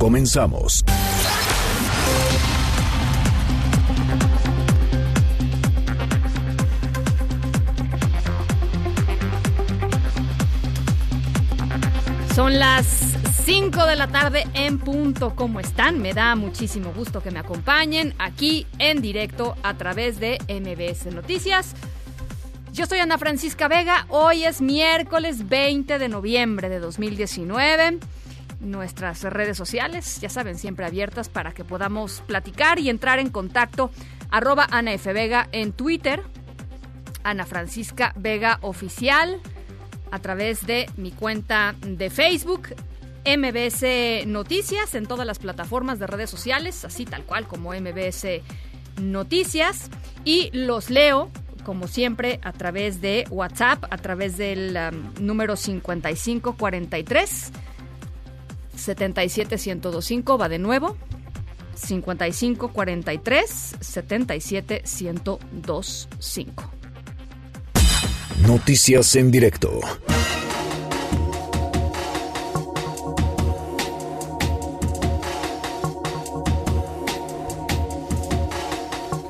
Comenzamos. Son las 5 de la tarde en punto. ¿Cómo están? Me da muchísimo gusto que me acompañen aquí en directo a través de MBS Noticias. Yo soy Ana Francisca Vega. Hoy es miércoles 20 de noviembre de 2019. Nuestras redes sociales, ya saben, siempre abiertas para que podamos platicar y entrar en contacto. Arroba Ana F. Vega en Twitter. Ana Francisca Vega Oficial a través de mi cuenta de Facebook, MBS Noticias, en todas las plataformas de redes sociales, así tal cual como MBS Noticias. Y los leo, como siempre, a través de WhatsApp, a través del um, número 5543 77125, va de nuevo. 5543 77125. Noticias en directo.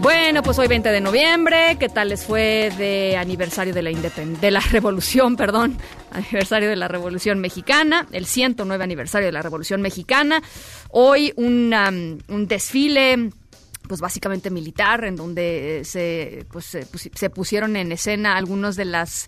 Bueno, pues hoy 20 de noviembre, ¿qué tal les fue de aniversario de la de la revolución, perdón, aniversario de la Revolución Mexicana, el 109 aniversario de la Revolución Mexicana? Hoy un, desfile pues básicamente militar, en donde se, pues, se, se pusieron en escena algunos de las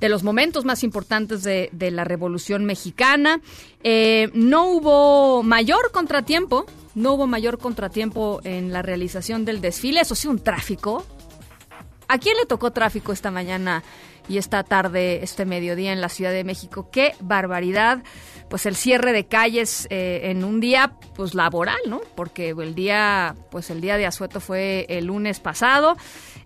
de los momentos más importantes de, de la Revolución Mexicana. Eh, no hubo mayor contratiempo, no hubo mayor contratiempo en la realización del desfile, eso sí, un tráfico. ¿A quién le tocó tráfico esta mañana y esta tarde, este mediodía en la Ciudad de México? ¡Qué barbaridad! Pues el cierre de calles eh, en un día, pues laboral, ¿no? Porque el día, pues el día de asueto fue el lunes pasado.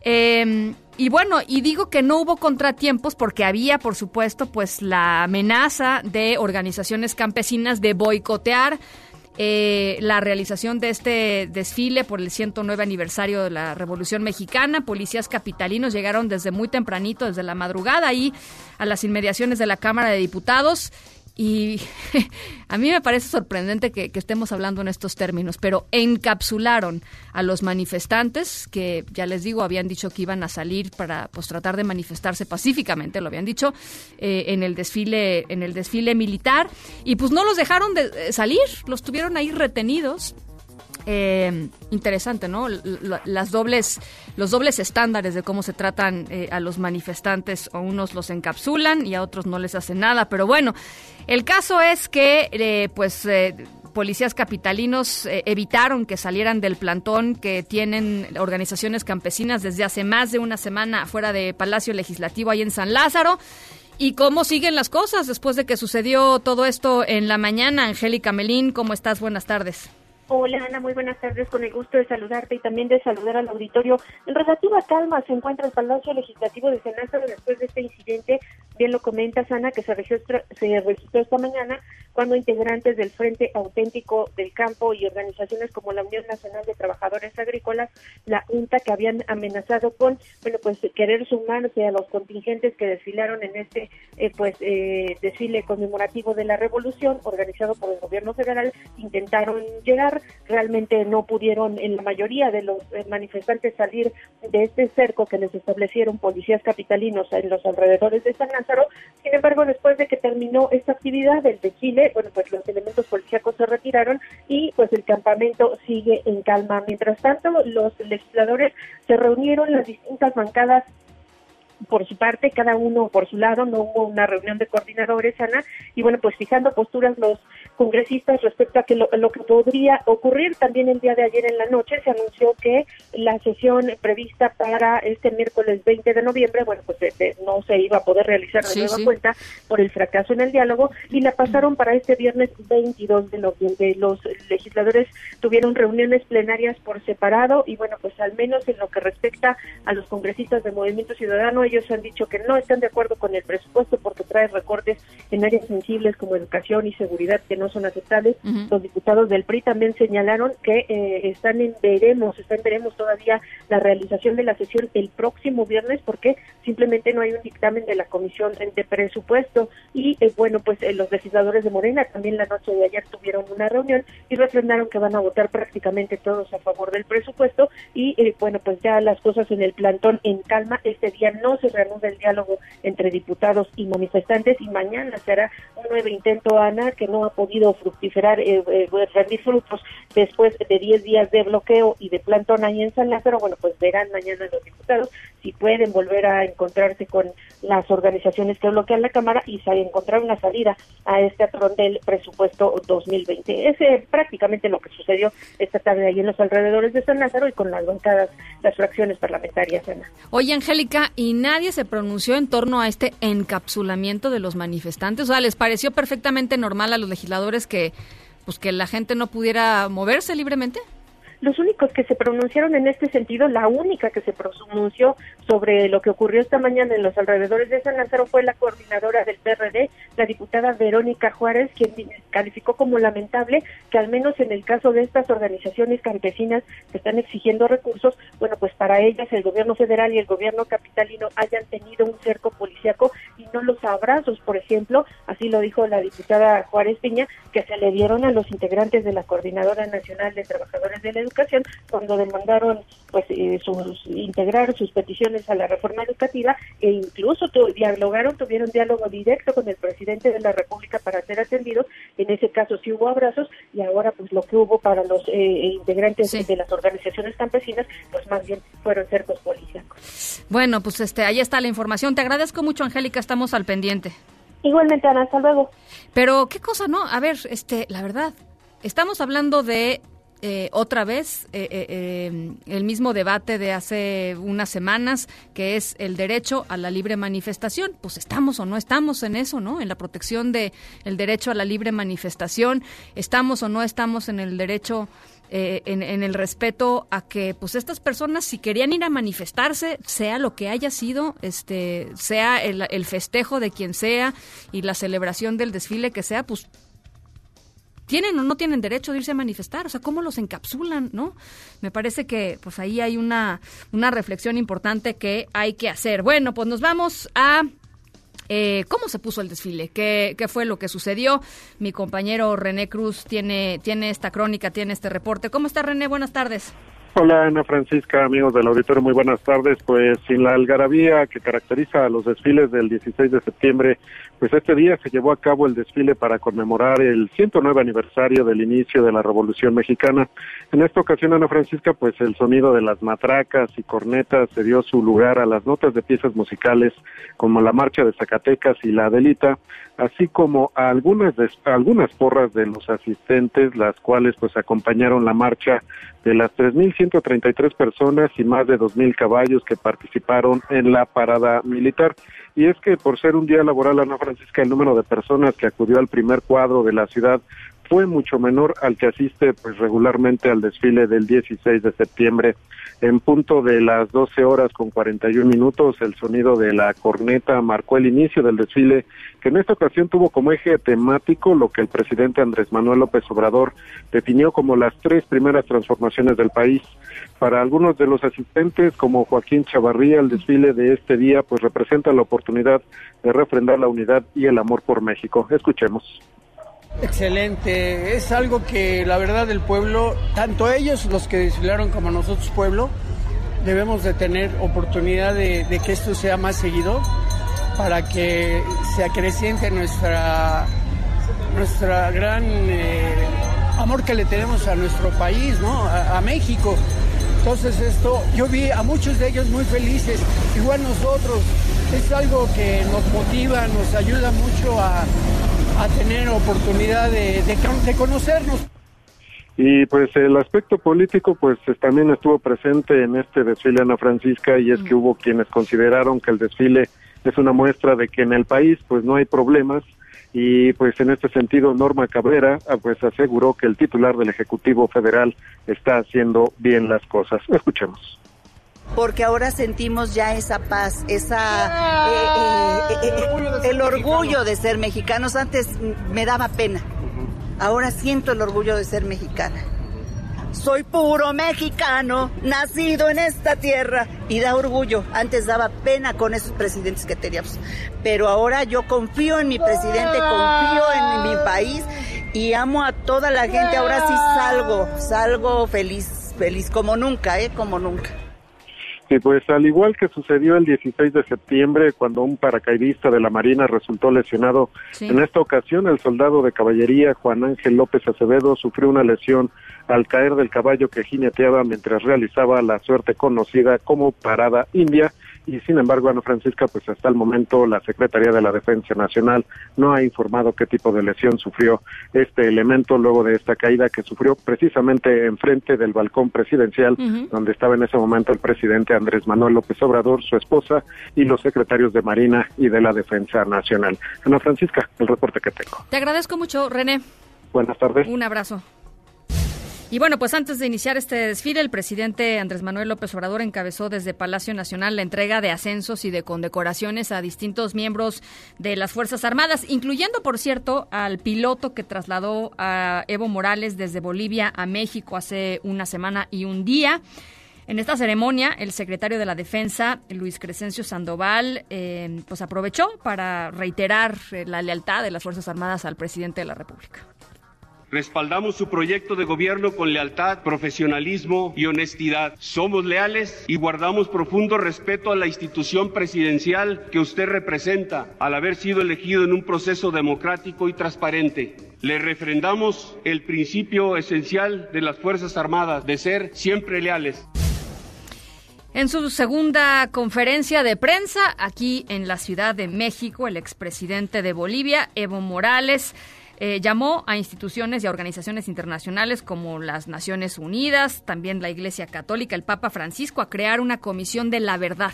Eh, y bueno, y digo que no hubo contratiempos porque había, por supuesto, pues la amenaza de organizaciones campesinas de boicotear eh, la realización de este desfile por el 109 aniversario de la Revolución Mexicana. Policías capitalinos llegaron desde muy tempranito, desde la madrugada, ahí a las inmediaciones de la Cámara de Diputados. Y a mí me parece sorprendente que, estemos hablando en estos términos, pero encapsularon a los manifestantes que, ya les digo, habían dicho que iban a salir para pues, tratar de manifestarse pacíficamente, lo habían dicho, eh, en el desfile, en el desfile militar, y pues no los dejaron de eh, salir, los tuvieron ahí retenidos. Eh, interesante, ¿no? Las dobles, los dobles estándares de cómo se tratan eh, a los manifestantes, a unos los encapsulan y a otros no les hacen nada. Pero bueno, el caso es que, eh, pues, eh, policías capitalinos eh, evitaron que salieran del plantón que tienen organizaciones campesinas desde hace más de una semana fuera de Palacio Legislativo ahí en San Lázaro. ¿Y cómo siguen las cosas después de que sucedió todo esto en la mañana? Angélica Melín, ¿cómo estás? Buenas tardes. Hola Ana, muy buenas tardes. Con el gusto de saludarte y también de saludar al auditorio. En relativa calma se encuentra el Palacio Legislativo de San Lázaro después de este incidente. Bien lo comentas Ana, que se registró, se registró esta mañana cuando integrantes del Frente Auténtico del Campo y organizaciones como la Unión Nacional de Trabajadores Agrícolas, la UNTA, que habían amenazado con, bueno, pues querer sumarse a los contingentes que desfilaron en este, eh, pues, eh, desfile conmemorativo de la Revolución organizado por el Gobierno Federal, intentaron llegar realmente no pudieron en la mayoría de los eh, manifestantes salir de este cerco que les establecieron policías capitalinos en los alrededores de San Lázaro. Sin embargo, después de que terminó esta actividad del desfile, bueno, pues los elementos policíacos se retiraron y pues el campamento sigue en calma. Mientras tanto, los legisladores se reunieron las distintas bancadas por su parte, cada uno por su lado, no hubo una reunión de coordinadores, Ana, y bueno, pues fijando posturas los congresistas respecto a que lo, que podría ocurrir también el día de ayer en la noche se anunció que la sesión prevista para este miércoles 20 de noviembre, bueno, pues no se iba a poder realizar de nueva cuenta por el fracaso en el diálogo y la pasaron para este viernes 22 de noviembre. Los legisladores tuvieron reuniones plenarias por separado y bueno, pues al menos en lo que respecta a los congresistas de Movimiento Ciudadano, ellos han dicho que no están de acuerdo con el presupuesto porque trae recortes en áreas sensibles como educación y seguridad que no son aceptables. Los diputados del PRI también señalaron que eh, están en veremos, están en veremos todavía la realización de la sesión el próximo viernes porque simplemente no hay un dictamen de la Comisión de Presupuesto y eh, bueno, pues eh, los legisladores de Morena también la noche de ayer tuvieron una reunión y refrendaron que van a votar prácticamente todos a favor del presupuesto y bueno, pues ya las cosas en el plantón en calma. Este día no se reanuda el diálogo entre diputados y manifestantes y mañana será un nuevo intento, Ana, que no ha podido fructiferar, eh, eh, rendir frutos después de 10 días de bloqueo y de plantón ahí en San Lázaro. Bueno, pues verán mañana los diputados si pueden volver a encontrarse con las organizaciones que bloquean la Cámara y encontrar una salida a este atrón del presupuesto 2020. Es eh, prácticamente lo que sucedió esta tarde ahí en los alrededores de San Lázaro y con las bancadas, las fracciones parlamentarias. Ana. Oye, Angélica, ¿y nadie se pronunció en torno a este encapsulamiento de los manifestantes? O sea, ¿les pareció perfectamente normal a los legisladores que, pues, que la gente no pudiera moverse libremente? Los únicos que se pronunciaron en este sentido, la única que se pronunció sobre lo que ocurrió esta mañana en los alrededores de San Lázaro fue la coordinadora del PRD, la diputada Verónica Juárez, quien calificó como lamentable que al menos en el caso de estas organizaciones campesinas que están exigiendo recursos, bueno, pues para ellas el gobierno federal y el gobierno capitalino hayan tenido un cerco policíaco y no los abrazos, por ejemplo, así lo dijo la diputada Juárez Piña, que se le dieron a los integrantes de la Coordinadora Nacional de Trabajadores de la Educación cuando demandaron pues eh, sus, integrar sus peticiones a la reforma educativa e incluso dialogaron, tuvieron diálogo directo con el presidente de la República para ser atendidos. En ese caso sí hubo abrazos y ahora pues lo que hubo para los eh, integrantes de las organizaciones campesinas pues más bien fueron cercos policíacos. Bueno, pues este ahí está la información. Te agradezco mucho, Angélica, estamos al pendiente. Igualmente, Ana, hasta luego. Pero qué cosa, ¿no? A ver, este, la verdad, estamos hablando de eh, otra vez eh, eh, el mismo debate de hace unas semanas, que es el derecho a la libre manifestación. Pues estamos o no estamos en eso, ¿no? En la protección del el derecho a la libre manifestación. Estamos o no estamos en el derecho en, el respeto a que pues estas personas si querían ir a manifestarse sea lo que haya sido este sea el, festejo de quien sea y la celebración del desfile que sea pues tienen o no tienen derecho de irse a manifestar, o sea, cómo los encapsulan, ¿no? Me parece que pues ahí hay una, una reflexión importante que hay que hacer. Bueno, pues nos vamos a eh, cómo se puso el desfile, ¿Qué, qué fue lo que sucedió. Mi compañero René Cruz tiene, tiene esta crónica, tiene este reporte. ¿Cómo está René? Buenas tardes. Hola Ana Francisca, amigos del auditorio, muy buenas tardes. Pues sin la algarabía que caracteriza a los desfiles del 16 de septiembre, pues este día se llevó a cabo el desfile para conmemorar el 109 aniversario del inicio de la Revolución Mexicana. En esta ocasión, Ana Francisca, pues el sonido de las matracas y cornetas se dio su lugar a las notas de piezas musicales como la Marcha de Zacatecas y la Adelita, así como a algunas, algunas porras de los asistentes, las cuales pues acompañaron la marcha de las 3.133 personas y más de 2.000 caballos que participaron en la parada militar. Y es que por ser un día laboral, Ana Francisca, el número de personas que acudió al primer cuadro de la ciudad fue mucho menor al que asiste pues regularmente al desfile del 16 de septiembre. En punto de las 12 horas con 41 minutos, el sonido de la corneta marcó el inicio del desfile, que en esta ocasión tuvo como eje temático lo que el presidente Andrés Manuel López Obrador definió como las tres primeras transformaciones del país. Para algunos de los asistentes, como Joaquín Chavarría, el desfile de este día pues representa la oportunidad de refrendar la unidad y el amor por México. Escuchemos. Excelente, es algo que la verdad el pueblo, tanto ellos los que desfilaron como nosotros pueblo, debemos de tener oportunidad de, que esto sea más seguido para que se acreciente nuestra, nuestra gran eh, amor que le tenemos a nuestro país, ¿no? a México. Entonces esto, yo vi a muchos de ellos muy felices, igual nosotros, es algo que nos motiva, nos ayuda mucho a, tener oportunidad de, de, conocernos. Y pues el aspecto político pues también estuvo presente en este desfile Ana Francisca y es que hubo quienes consideraron que el desfile es una muestra de que en el país pues no hay problemas y pues en este sentido Norma Cabrera ah, pues aseguró que el titular del Ejecutivo Federal está haciendo bien las cosas. Escuchemos porque ahora sentimos ya esa paz, esa eh, eh, eh, el orgullo de ser mexicanos. Antes me daba pena, ahora siento el orgullo de ser mexicana. Soy puro mexicano, nacido en esta tierra y da orgullo. Antes daba pena con esos presidentes que teníamos, pero ahora yo confío en mi presidente, confío en mi país y amo a toda la gente. Ahora sí salgo, salgo feliz, feliz como nunca, ¿eh? Como nunca. Sí, pues al igual que sucedió el 16 de septiembre cuando un paracaidista de la Marina resultó lesionado, en esta ocasión el soldado de caballería Juan Ángel López Acevedo sufrió una lesión al caer del caballo que jineteaba mientras realizaba la suerte conocida como parada india y sin embargo Ana Francisca pues hasta el momento la Secretaría de la Defensa Nacional no ha informado qué tipo de lesión sufrió este elemento luego de esta caída que sufrió precisamente enfrente del balcón presidencial donde estaba en ese momento el presidente Andrés Manuel López Obrador, su esposa y los secretarios de Marina y de la Defensa Nacional. Ana Francisca, el reporte que tengo. Te agradezco mucho, René. Buenas tardes. Un abrazo. Y bueno, pues antes de iniciar este desfile, el presidente Andrés Manuel López Obrador encabezó desde Palacio Nacional la entrega de ascensos y de condecoraciones a distintos miembros de las Fuerzas Armadas, incluyendo, por cierto, al piloto que trasladó a Evo Morales desde Bolivia a México hace una semana y un día. En esta ceremonia, el secretario de la Defensa, Luis Crescencio Sandoval, eh, pues aprovechó para reiterar la lealtad de las Fuerzas Armadas al presidente de la República. Respaldamos su proyecto de gobierno con lealtad, profesionalismo y honestidad. Somos leales y guardamos profundo respeto a la institución presidencial que usted representa al haber sido elegido en un proceso democrático y transparente. Le refrendamos el principio esencial de las Fuerzas Armadas de ser siempre leales. En su segunda conferencia de prensa aquí en la Ciudad de México, el expresidente de Bolivia, Evo Morales, eh, llamó a instituciones y a organizaciones internacionales como las Naciones Unidas, también la Iglesia Católica, el Papa Francisco, a crear una comisión de la verdad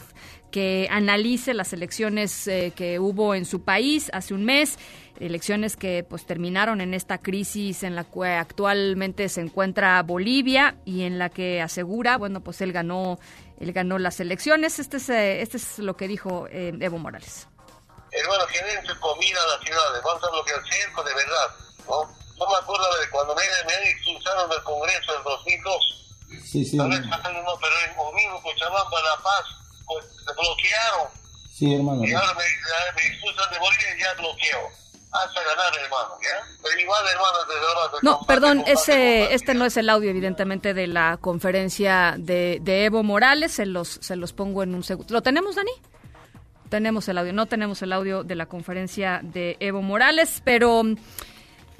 que analice las elecciones eh, que hubo en su país hace un mes, elecciones que pues terminaron en esta crisis en la que actualmente se encuentra Bolivia y en la que asegura, bueno, pues él ganó, él ganó las elecciones. Este es, eh, este es lo que dijo Evo Morales hermano, generen comida a las ciudades, vamos a hacer lo que el circo de verdad, ¿no? Yo me acuerdo de cuando me, me expulsaron del Congreso en 2002. Sí, sí. Tal vez no, pero en Omino, Cochabamba, La Paz, pues se bloquearon. Sí, hermano. Y ahora me, me expulsan de Bolivia y ya bloqueo hasta ganar, hermano, ¿ya? Pero igual, hermano, desde ahora... No, perdón, ese, este no es el audio, evidentemente, de la conferencia de, de Evo Morales. Se los, se los pongo en un segundo. ¿Lo tenemos, Dani? Tenemos el audio, no tenemos el audio de la conferencia de Evo Morales, pero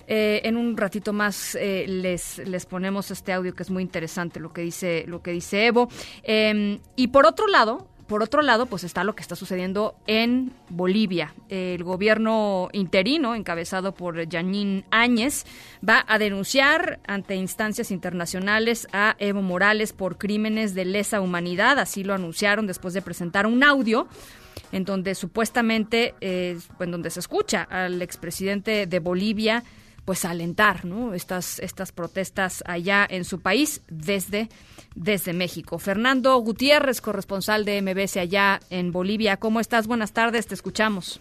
eh, en un ratito más eh, les, les ponemos este audio que es muy interesante lo que dice, lo que dice Evo. Em, y por otro lado, por otro lado, pues está lo que está sucediendo en Bolivia. El gobierno interino, encabezado por Yanín Áñez, va a denunciar ante instancias internacionales a Evo Morales por crímenes de lesa humanidad. Así lo anunciaron después de presentar un audio en donde supuestamente, eh, en donde se escucha al expresidente de Bolivia, pues alentar ¿no? estas, estas protestas allá en su país desde, desde México. Fernando Gutiérrez, corresponsal de MBS allá en Bolivia. ¿Cómo estás? Buenas tardes, te escuchamos.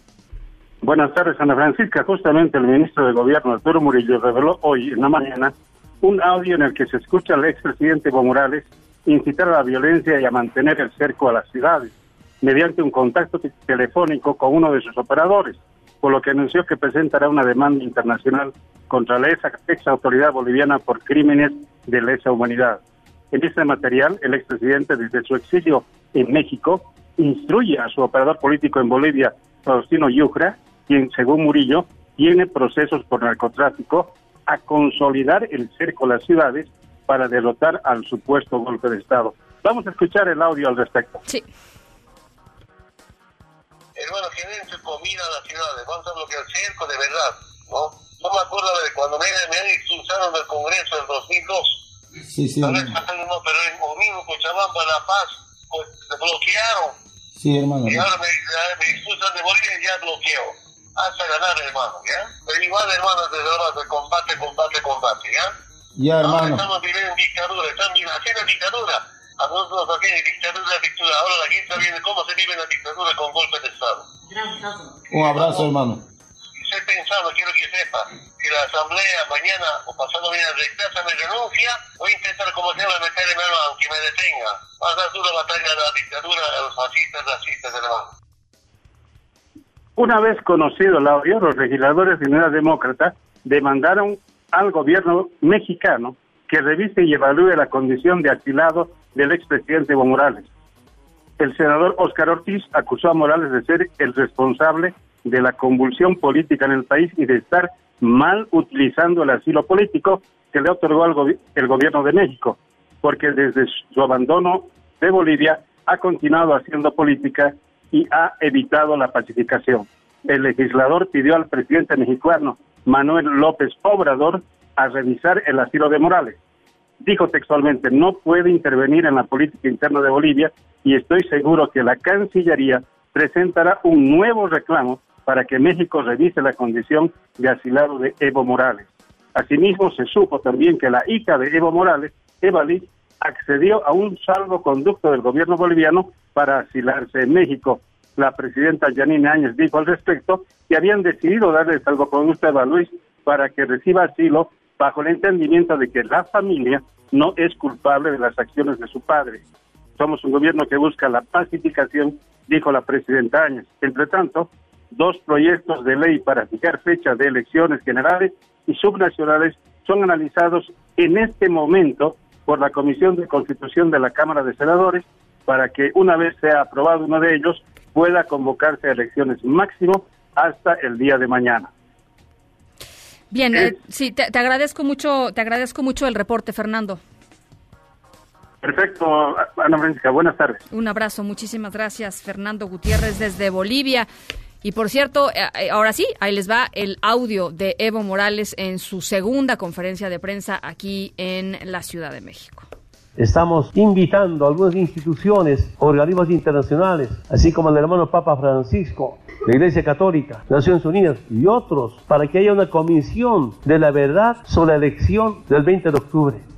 Buenas tardes, Ana Francisca. Justamente el ministro de Gobierno, Arturo Murillo, reveló hoy en la mañana un audio en el que se escucha al expresidente Evo Morales incitar a la violencia y a mantener el cerco a las ciudades mediante un contacto telefónico con uno de sus operadores, por lo que anunció que presentará una demanda internacional contra la ex autoridad boliviana por crímenes de lesa humanidad. En este material, el expresidente desde su exilio en México instruye a su operador político en Bolivia, Faustino Yucra, quien, según Murillo, tiene procesos por narcotráfico, a consolidar el cerco a las ciudades para derrotar al supuesto golpe de Estado. Vamos a escuchar el audio al respecto. Sí que den su comida a las ciudades, vamos a bloquear el cerco de verdad, ¿no? No me acuerdo de cuando me, me han expulsado del Congreso en 2002. Sí, sí. No, pero en Omino, Cochabamba, La Paz, pues, se bloquearon. Sí, hermano. Y ahora me, me expulsan de Bolivia y ya bloqueo. Hasta ganar, hermano, ¿ya? Pero igual, hermano, desde ahora de combate, combate, combate, ¿ya? Ya, Ahora hermano. estamos viviendo en dictadura, están viviendo haciendo dictadura. A nosotros aquí en dictadura, dictadura. Ahora la gente viene cómo se vive en la dictadura con golpe de Estado. Un abrazo, hermano. Estoy pensando, quiero que sepa, que la asamblea mañana o pasado mañana rechaza mi renuncia, voy a intentar como sea meterme mano aunque me detenga. Va a dar dura batalla a la dictadura, a los fascistas, racistas, hermano. Una vez conocido el audio, los legisladores de Unidad Demócrata demandaron al gobierno mexicano que revise y evalúe la condición de asilado del expresidente Evo Morales. El senador Óscar Ortiz acusó a Morales de ser el responsable de la convulsión política en el país y de estar mal utilizando el asilo político que le otorgó gobi- el gobierno de México, porque desde su abandono de Bolivia ha continuado haciendo política y ha evitado la pacificación. El legislador pidió al presidente mexicano Manuel López Obrador a revisar el asilo de Morales. Dijo textualmente, no puede intervenir en la política interna de Bolivia y estoy seguro que la Cancillería presentará un nuevo reclamo para que México revise la condición de asilado de Evo Morales. Asimismo, se supo también que la hija de Evo Morales, Eva Liz, accedió a un salvoconducto del gobierno boliviano para asilarse en México. La presidenta Janine Áñez dijo al respecto que habían decidido darle salvoconducto a Eva Luis para que reciba asilo bajo el entendimiento de que la familia no es culpable de las acciones de su padre. Somos un gobierno que busca la pacificación, dijo la presidenta Áñez. Entre tanto, dos proyectos de ley para fijar fecha de elecciones generales y subnacionales son analizados en este momento por la Comisión de Constitución de la Cámara de Senadores para que una vez sea aprobado uno de ellos pueda convocarse a elecciones máximo hasta el día de mañana. Bien, eh, sí, te, te agradezco mucho, te agradezco mucho el reporte, Fernando. Perfecto, Ana Francisca, buenas tardes. Un abrazo, muchísimas gracias, Fernando Gutiérrez desde Bolivia. Y por cierto, eh, eh, ahora sí, ahí les va el audio de Evo Morales en su segunda conferencia de prensa aquí en la Ciudad de México. Estamos invitando a algunas instituciones, organismos internacionales, así como el hermano Papa Francisco, la Iglesia Católica, Naciones Unidas y otros, para que haya una comisión de la verdad sobre la elección del 20 de octubre.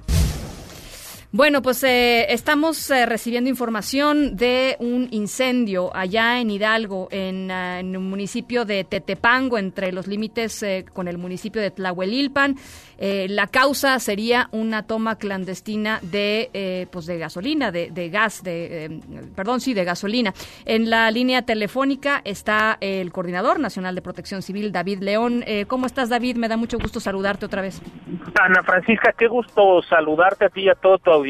Bueno, pues eh, estamos eh, recibiendo información de un incendio allá en Hidalgo, en, uh, en un municipio de Tetepango, entre los límites eh, con el municipio de Tlahuelilpan. la causa sería una toma clandestina de, pues de gasolina, de, de gas, de, perdón, sí, de gasolina. En la línea telefónica está el coordinador nacional de Protección Civil, David León. ¿Cómo estás, David? Me da mucho gusto saludarte otra vez. Ana Francisca, qué gusto saludarte a ti y a todo.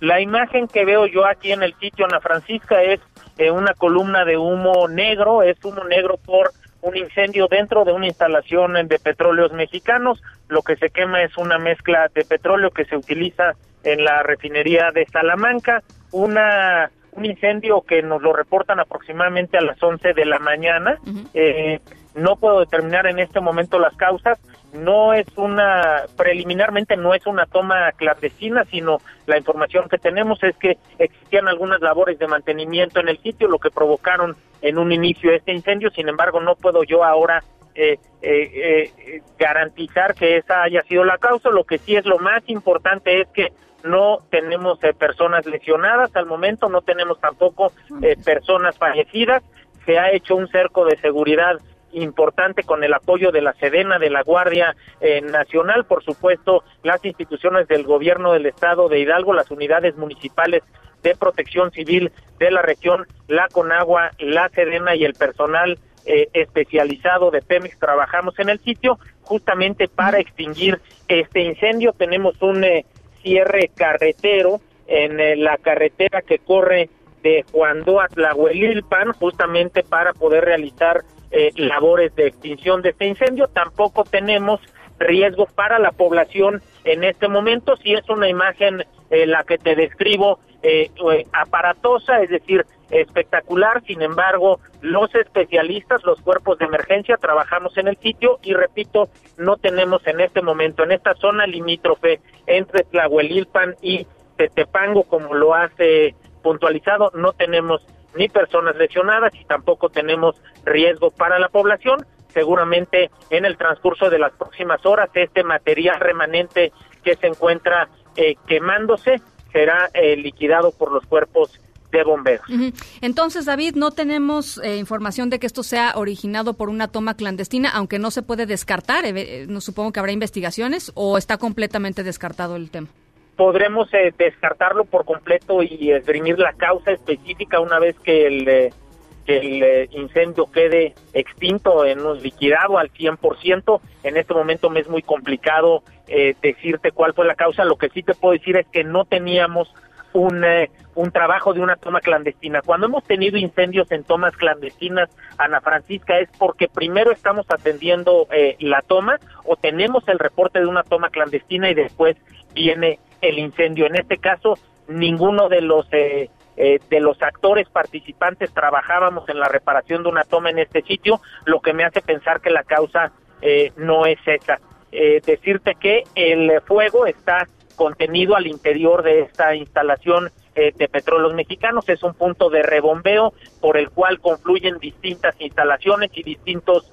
La imagen que veo yo aquí en el sitio Ana Francisca es eh, una columna de humo negro, es humo negro por un incendio dentro de una instalación de petróleos mexicanos. Lo que se quema es una mezcla de petróleo que se utiliza en la refinería de Salamanca. Una un incendio que nos lo reportan aproximadamente a las 11 de la mañana. Uh -huh. eh, no puedo determinar en este momento las causas. No es una, preliminarmente no es una toma clandestina, sino la información que tenemos es que existían algunas labores de mantenimiento en el sitio, lo que provocaron en un inicio este incendio. Sin embargo, no puedo yo ahora eh, eh, eh, garantizar que esa haya sido la causa. Lo que sí es lo más importante es que no tenemos eh, personas lesionadas al momento, no tenemos tampoco eh, personas fallecidas. Se ha hecho un cerco de seguridad importante con el apoyo de la Sedena, de la Guardia eh, Nacional, por supuesto, las instituciones del gobierno del estado de Hidalgo, las unidades municipales de protección civil de la región, la Conagua, la Sedena y el personal eh, especializado de Pemex trabajamos en el sitio justamente para extinguir este incendio. Tenemos un eh, cierre carretero en eh, la carretera que corre de Juandó a Tlahuelilpan justamente para poder realizar eh, labores de extinción de este incendio. Tampoco tenemos riesgo para la población en este momento. Si es una imagen eh, la que te describo eh, aparatosa, es decir, espectacular. Sin embargo, los especialistas, los cuerpos de emergencia, trabajamos en el sitio y repito, no tenemos en este momento, en esta zona limítrofe entre Tlahuelilpan y Tetepango, como lo hace puntualizado, no tenemos ni personas lesionadas y tampoco tenemos riesgo para la población. Seguramente en el transcurso de las próximas horas este material remanente que se encuentra eh, quemándose será eh, liquidado por los cuerpos de bomberos. Entonces, David, no tenemos eh, información de que esto sea originado por una toma clandestina, aunque no se puede descartar. no supongo que habrá investigaciones o está completamente descartado el tema podremos eh, descartarlo por completo y esgrimir la causa específica una vez que el, eh, el eh, incendio quede extinto, en un liquidado al 100%. En este momento me es muy complicado decirte cuál fue la causa. Lo que sí te puedo decir es que no teníamos un, un trabajo de una toma clandestina. Cuando hemos tenido incendios en tomas clandestinas, Ana Francisca, es porque primero estamos atendiendo la toma o tenemos el reporte de una toma clandestina y después viene el incendio. En este caso, ninguno de los eh, eh, de los actores participantes trabajábamos en la reparación de una toma en este sitio, lo que me hace pensar que la causa eh, no es esa. decirte que el fuego está contenido al interior de esta instalación de petróleos mexicanos, es un punto de rebombeo por el cual confluyen distintas instalaciones y distintos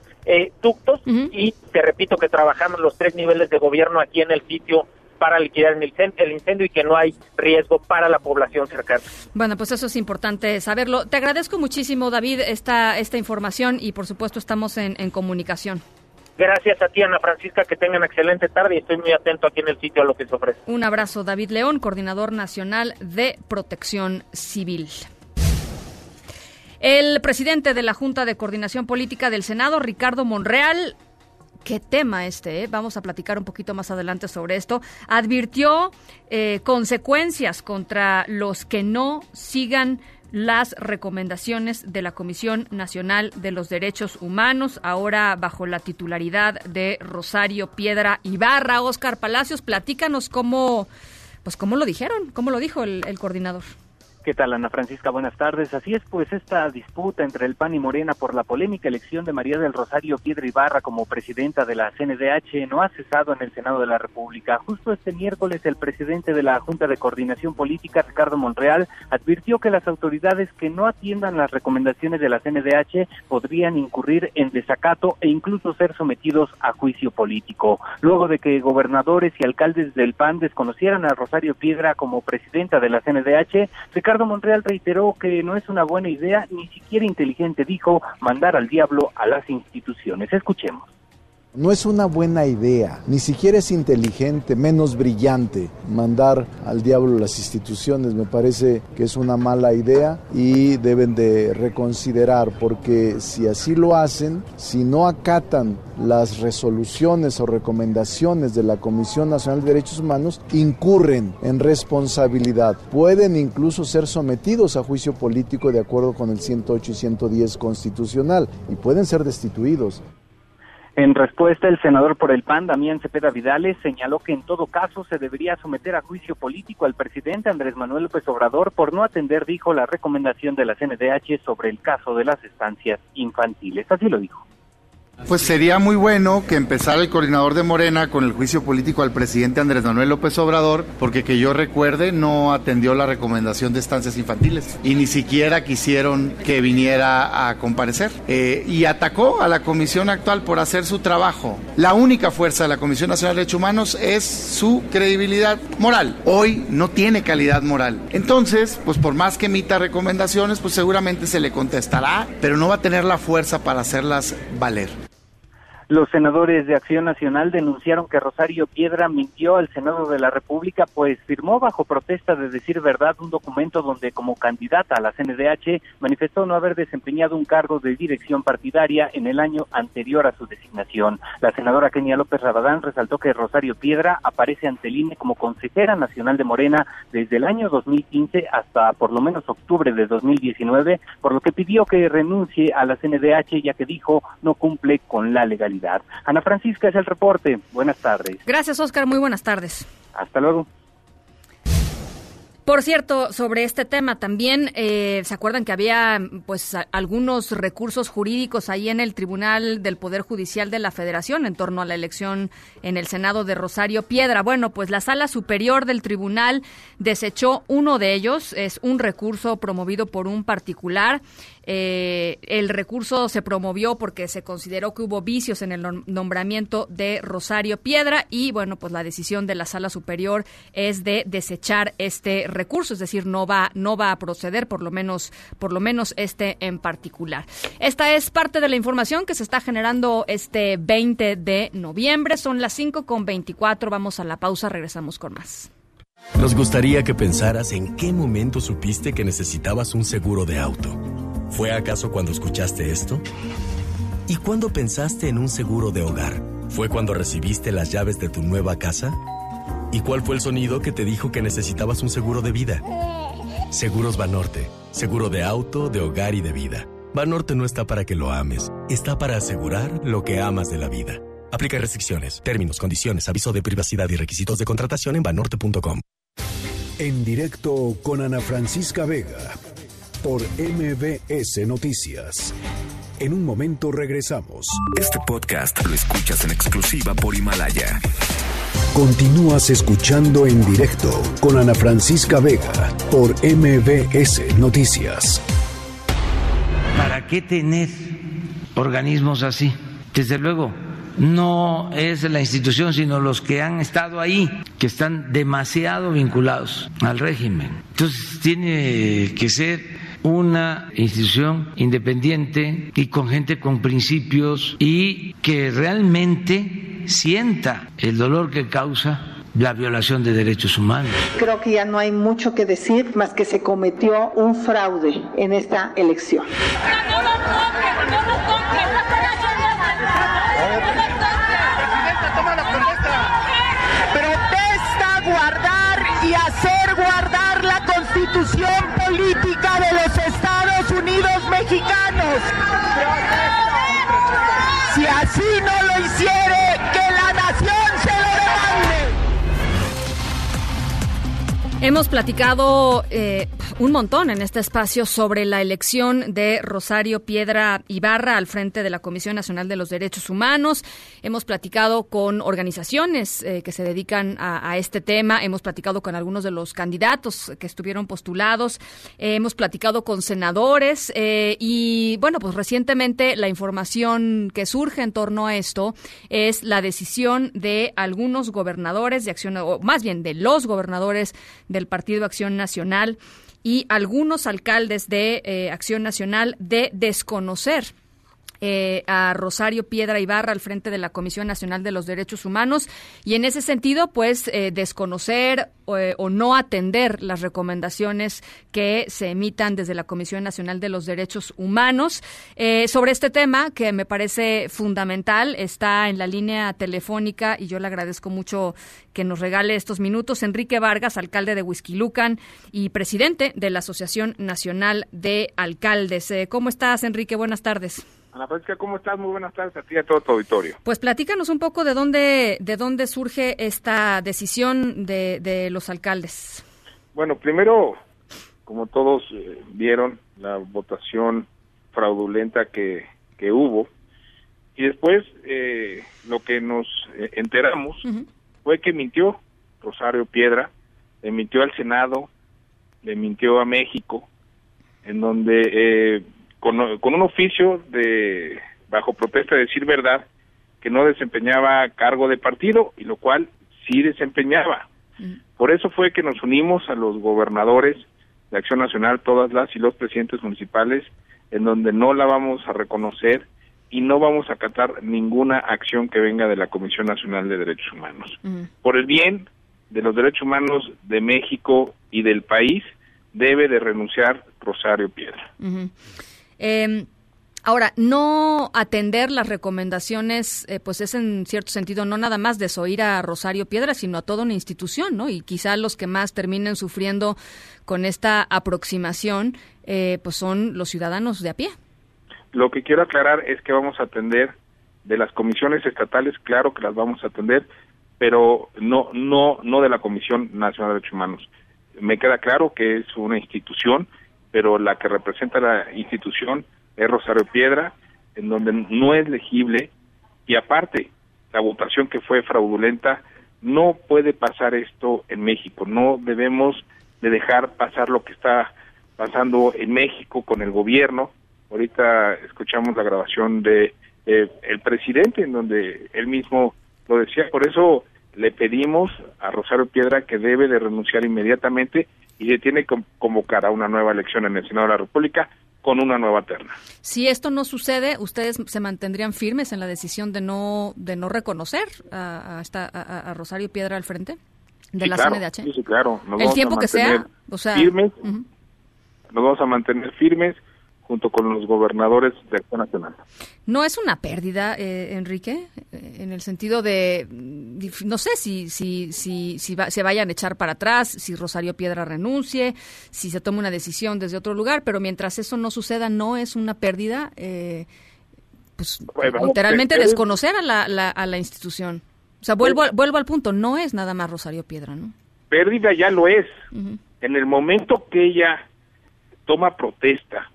ductos y te repito que trabajamos los tres niveles de gobierno aquí en el sitio para liquidar el incendio y que no hay riesgo para la población cercana. Bueno, pues eso es importante saberlo. Te agradezco muchísimo, David, esta, esta información y por supuesto estamos en, comunicación. Gracias a ti, Ana Francisca, que tengan excelente tarde y estoy muy atento aquí en el sitio a lo que se ofrece. Un abrazo, David León, coordinador nacional de protección civil. El presidente de la Junta de Coordinación Política del Senado, Ricardo Monreal, Qué tema este, ¿eh? vamos a platicar un poquito más adelante sobre esto. Advirtió eh, consecuencias contra los que no sigan las recomendaciones de la Comisión Nacional de los Derechos Humanos, ahora bajo la titularidad de Rosario Piedra Ibarra. Oscar Palacios, platícanos cómo, pues cómo lo dijeron, cómo lo dijo el coordinador. ¿Qué tal, Ana Francisca? Buenas tardes. Así es, pues esta disputa entre el PAN y Morena por la polémica elección de María del Rosario Piedra Ibarra como presidenta de la CNDH no ha cesado en el Senado de la República. Justo este miércoles, el presidente de la Junta de Coordinación Política, Ricardo Monreal, advirtió que las autoridades que no atiendan las recomendaciones de la CNDH podrían incurrir en desacato e incluso ser sometidos a juicio político. Luego de que gobernadores y alcaldes del PAN desconocieran a Rosario Piedra como presidenta de la CNDH, Ricardo Ricardo Monreal reiteró que no es una buena idea, ni siquiera inteligente, dijo, mandar al diablo a las instituciones. Escuchemos. No es una buena idea, ni siquiera es inteligente, menos brillante mandar al diablo las instituciones. Me parece que es una mala idea y deben de reconsiderar, porque si así lo hacen, si no acatan las resoluciones o recomendaciones de la Comisión Nacional de Derechos Humanos, incurren en responsabilidad. Pueden incluso ser sometidos a juicio político de acuerdo con el 108 y 110 constitucional y pueden ser destituidos. En respuesta, el senador por el PAN, Damián Cepeda Vidales, señaló que en todo caso se debería someter a juicio político al presidente Andrés Manuel López Obrador por no atender, dijo, la recomendación de la CNDH sobre el caso de las estancias infantiles. Así lo dijo. Pues sería muy bueno que empezara el coordinador de Morena con el juicio político al presidente Andrés Manuel López Obrador, porque que yo recuerde no atendió la recomendación de estancias infantiles y ni siquiera quisieron que viniera a comparecer. Eh, y atacó a la comisión actual por hacer su trabajo. La única fuerza de la Comisión Nacional de Derechos Humanos es su credibilidad moral. Hoy no tiene calidad moral. Entonces, pues por más que emita recomendaciones, pues seguramente se le contestará, pero no va a tener la fuerza para hacerlas valer. Los senadores de Acción Nacional denunciaron que Rosario Piedra mintió al Senado de la República, pues firmó bajo protesta de decir verdad un documento donde como candidata a la CNDH manifestó no haber desempeñado un cargo de dirección partidaria en el año anterior a su designación. La senadora Kenia López Rabadán resaltó que Rosario Piedra aparece ante el INE como consejera nacional de Morena desde el año 2015 hasta por lo menos octubre de 2019, por lo que pidió que renuncie a la CNDH ya que dijo no cumple con la legalidad. Ana Francisca es el reporte. Buenas tardes. Gracias, Oscar. Muy buenas tardes. Hasta luego. Por cierto, sobre este tema también, eh, ¿se acuerdan que había pues algunos recursos jurídicos ahí en el Tribunal del Poder Judicial de la Federación en torno a la elección en el Senado de Rosario Piedra? Bueno, pues la Sala Superior del Tribunal desechó uno de ellos, es un recurso promovido por un particular eh, el recurso se promovió porque se consideró que hubo vicios en el nombramiento de Rosario Piedra y bueno, pues la decisión de la Sala Superior es de desechar este recurso, es decir, no va no va a proceder por lo menos por lo menos este en particular. Esta es parte de la información que se está generando este 20 de noviembre, son las 5 con 24, vamos a la pausa, regresamos con más. Nos gustaría que pensaras en qué momento supiste que necesitabas un seguro de auto. ¿Fue acaso cuando escuchaste esto? ¿Y cuándo pensaste en un seguro de hogar? ¿Fue cuando recibiste las llaves de tu nueva casa? ¿Y cuál fue el sonido que te dijo que necesitabas un seguro de vida? Seguros Banorte, seguro de auto, de hogar y de vida. Banorte no está para que lo ames, está para asegurar lo que amas de la vida. Aplica restricciones, términos, condiciones, aviso de privacidad y requisitos de contratación en banorte.com. En directo con Ana Francisca Vega por MBS Noticias. En un momento regresamos. Este podcast lo escuchas en exclusiva por Himalaya. Continúas escuchando en directo con Ana Francisca Vega por MBS Noticias. ¿Para qué tener organismos así? Desde luego, no es la institución, sino los que han estado ahí, que están demasiado vinculados al régimen. Entonces tiene que ser una institución independiente y con gente con principios y que realmente sienta el dolor que causa la violación de derechos humanos. Creo que ya no hay mucho que decir más que se cometió un fraude en esta elección. Protesta Hemos platicado eh, un montón en este espacio sobre la elección de Rosario Piedra Ibarra al frente de la Comisión Nacional de los Derechos Humanos. Hemos platicado con organizaciones eh, que se dedican a, este tema. Hemos platicado con algunos de los candidatos que estuvieron postulados. Eh, hemos platicado con senadores y, bueno, pues recientemente la información que surge en torno a esto es la decisión de algunos gobernadores de acción, o más bien de los gobernadores del Partido Acción Nacional y algunos alcaldes de eh, Acción Nacional de desconocer eh, a Rosario Piedra Ibarra al frente de la Comisión Nacional de los Derechos Humanos y en ese sentido, pues, eh, desconocer eh, o no atender las recomendaciones que se emitan desde la Comisión Nacional de los Derechos Humanos. sobre este tema, que me parece fundamental, está en la línea telefónica y yo le agradezco mucho que nos regale estos minutos Enrique Vargas, alcalde de Huizquilucan y presidente de la Asociación Nacional de Alcaldes. ¿Cómo estás, Enrique? Buenas tardes. Ana Francisca, ¿cómo estás? Muy buenas tardes a ti y a todo tu auditorio. Pues platícanos un poco de dónde, de dónde surge esta decisión de, de los alcaldes. Bueno, primero, como todos eh, vieron, la votación fraudulenta que, que hubo, y después eh, lo que nos eh, enteramos fue que mintió Rosario Piedra, le mintió al Senado, le mintió a México, en donde con, un oficio de bajo protesta de decir verdad que no desempeñaba cargo de partido y lo cual sí desempeñaba. Por eso fue que nos unimos a los gobernadores de Acción Nacional, todas las y los presidentes municipales, en donde no la vamos a reconocer y no vamos a acatar ninguna acción que venga de la Comisión Nacional de Derechos Humanos. Por el bien de los derechos humanos de México y del país, debe de renunciar Rosario Piedra. Eh, Ahora, no atender las recomendaciones, eh, pues es en cierto sentido no nada más desoír a Rosario Piedra, sino a toda una institución, ¿no? Y quizá los que más terminen sufriendo con esta aproximación, eh, pues son los ciudadanos de a pie. Lo que quiero aclarar es que vamos a atender de las comisiones estatales, claro que las vamos a atender, pero no, no, no de la Comisión Nacional de Derechos Humanos. me queda claro que es una institución, pero la que representa la institución es Rosario Piedra, en donde no es legible y aparte la votación que fue fraudulenta, no puede pasar esto en México, no debemos de dejar pasar lo que está pasando en México con el gobierno. Ahorita escuchamos la grabación de el presidente en donde él mismo lo decía, por eso le pedimos a Rosario Piedra que debe de renunciar inmediatamente y se tiene que convocar a una nueva elección en el Senado de la República con una nueva terna. Si esto no sucede, ustedes se mantendrían firmes en la decisión de no de no reconocer a, esta, a, Rosario Piedra al frente de la CNDH. Sí, claro. el tiempo que sea, o sea, firmes. Nos vamos a mantener firmes junto con los gobernadores de Acción Nacional. ¿No es una pérdida, eh, Enrique? Eh, en el sentido de, no sé si, si, si, si se vayan a echar para atrás, si Rosario Piedra renuncie, si se tome una decisión desde otro lugar, pero mientras eso no suceda, ¿no es una pérdida? Eh, pues literalmente desconocer a la, a la institución. O sea, vuelvo, vuelvo al punto, no es nada más Rosario Piedra, ¿no? Pérdida ya lo es. En el momento que ella toma protesta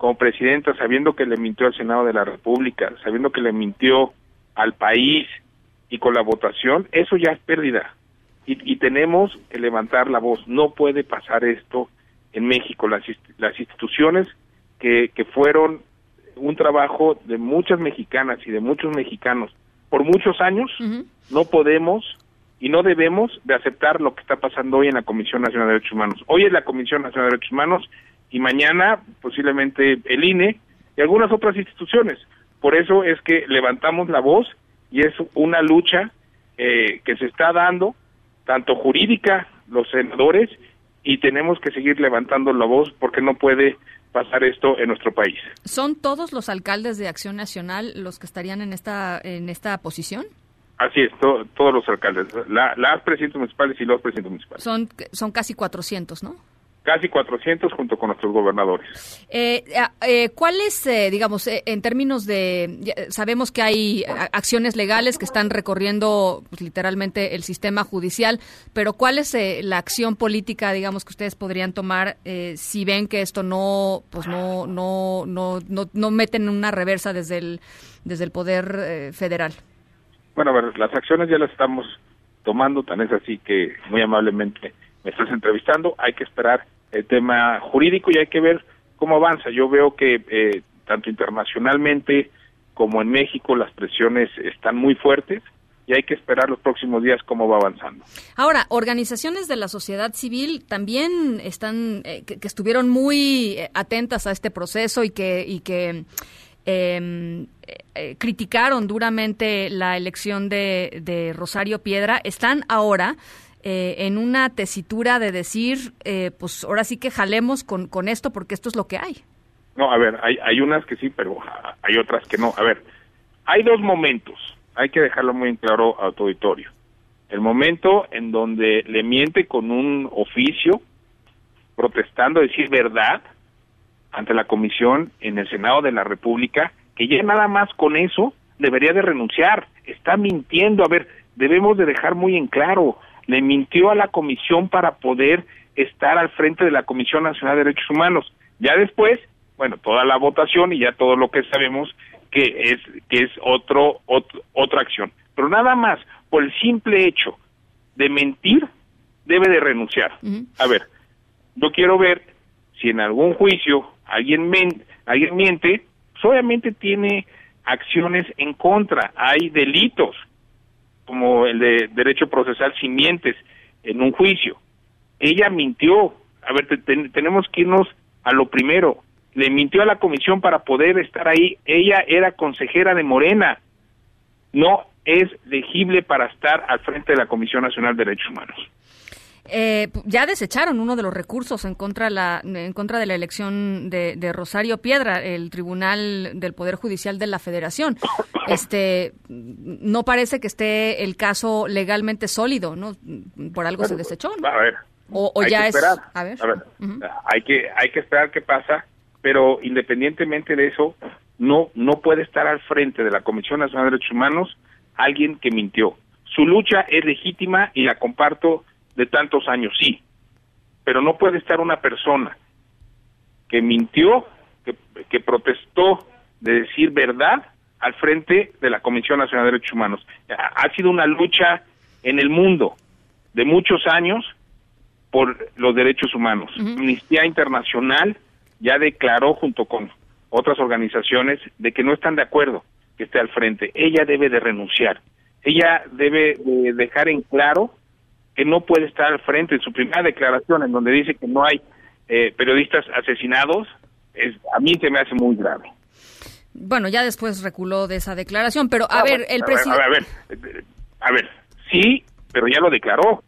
como presidenta, sabiendo que le mintió al Senado de la República, sabiendo que le mintió al país y con la votación, eso ya es pérdida. Y, tenemos que levantar la voz. No puede pasar esto en México. Las, las instituciones que, que fueron un trabajo de muchas mexicanas y de muchos mexicanos por muchos años, no podemos y no debemos de aceptar lo que está pasando hoy en la Comisión Nacional de Derechos Humanos. Hoy es la Comisión Nacional de Derechos Humanos y mañana posiblemente el INE y algunas otras instituciones. Por eso es que levantamos la voz y es una lucha eh, que se está dando, tanto jurídica, los senadores, y tenemos que seguir levantando la voz porque no puede pasar esto en nuestro país. ¿Son todos los alcaldes de Acción Nacional los que estarían en esta en esta posición? Así es, todos los alcaldes, las presidentes municipales y los presidentes municipales. Son, son casi 400, ¿no? Casi 400 junto con nuestros gobernadores. Eh, eh, ¿Cuáles, eh, digamos, eh, en términos de, sabemos que hay acciones legales que están recorriendo pues, literalmente el sistema judicial, pero cuál es la acción política, digamos, que ustedes podrían tomar si ven que esto no, pues no, no, no, no, no meten una reversa desde el, desde el poder federal? Bueno, a ver, las acciones ya las estamos tomando, tan es así que muy amablemente me estás entrevistando, hay que esperar el tema jurídico y hay que ver cómo avanza. Yo veo que eh, tanto internacionalmente como en México las presiones están muy fuertes y hay que esperar los próximos días cómo va avanzando. Ahora, organizaciones de la sociedad civil también están, eh, que, estuvieron muy eh, atentas a este proceso y que, y que em, criticaron duramente la elección de, de Rosario Piedra, están ahora eh, en una tesitura de decir, eh, pues ahora sí que jalemos con, con esto porque esto es lo que hay. No, a ver, hay, hay unas que sí, pero hay otras que no. A ver, hay dos momentos, hay que dejarlo muy en claro a tu auditorio. El momento en donde le miente con un oficio protestando, decir verdad ante la comisión en el Senado de la República, que ya nada más con eso debería de renunciar. Está mintiendo. A ver, debemos de dejar muy en claro, le mintió a la comisión para poder estar al frente de la Comisión Nacional de Derechos Humanos. Ya después, bueno, toda la votación y ya todo lo que sabemos que es que es otro, otra acción. Pero nada más por el simple hecho de mentir debe de renunciar. A ver, yo quiero ver si en algún juicio alguien alguien miente, pues obviamente tiene acciones en contra, hay delitos como el de derecho procesal sin mientes en un juicio. Ella mintió. A ver, tenemos que irnos a lo primero. Le mintió a la comisión para poder estar ahí. Ella era consejera de Morena. No es legible para estar al frente de la Comisión Nacional de Derechos Humanos. Eh, ya desecharon uno de los recursos en contra, la, en contra de la elección de, Rosario Piedra, el Tribunal del Poder Judicial de la Federación. Este, no parece que esté el caso legalmente sólido, ¿no? Por algo se desechó, A ver. O, ya es. A ver. hay, que, hay que esperar qué pasa, pero independientemente de eso, no, no puede estar al frente de la Comisión Nacional de Derechos Humanos alguien que mintió. Su lucha es legítima y la comparto de tantos años, sí, pero no puede estar una persona que mintió, que, que protestó de decir verdad al frente de la Comisión Nacional de Derechos Humanos. Ha ha sido una lucha en el mundo de muchos años por los derechos humanos. Amnistía Internacional ya declaró junto con otras organizaciones de que no están de acuerdo que esté al frente. Ella debe de renunciar. Ella debe de dejar en claro que no puede estar al frente. En su primera declaración, en donde dice que no hay eh, periodistas asesinados, es, a mí se me hace muy grave. Bueno, ya después reculó de esa declaración, pero a Ah, ver, el presidente... A ver, a ver, a ver, sí, pero ya lo declaró.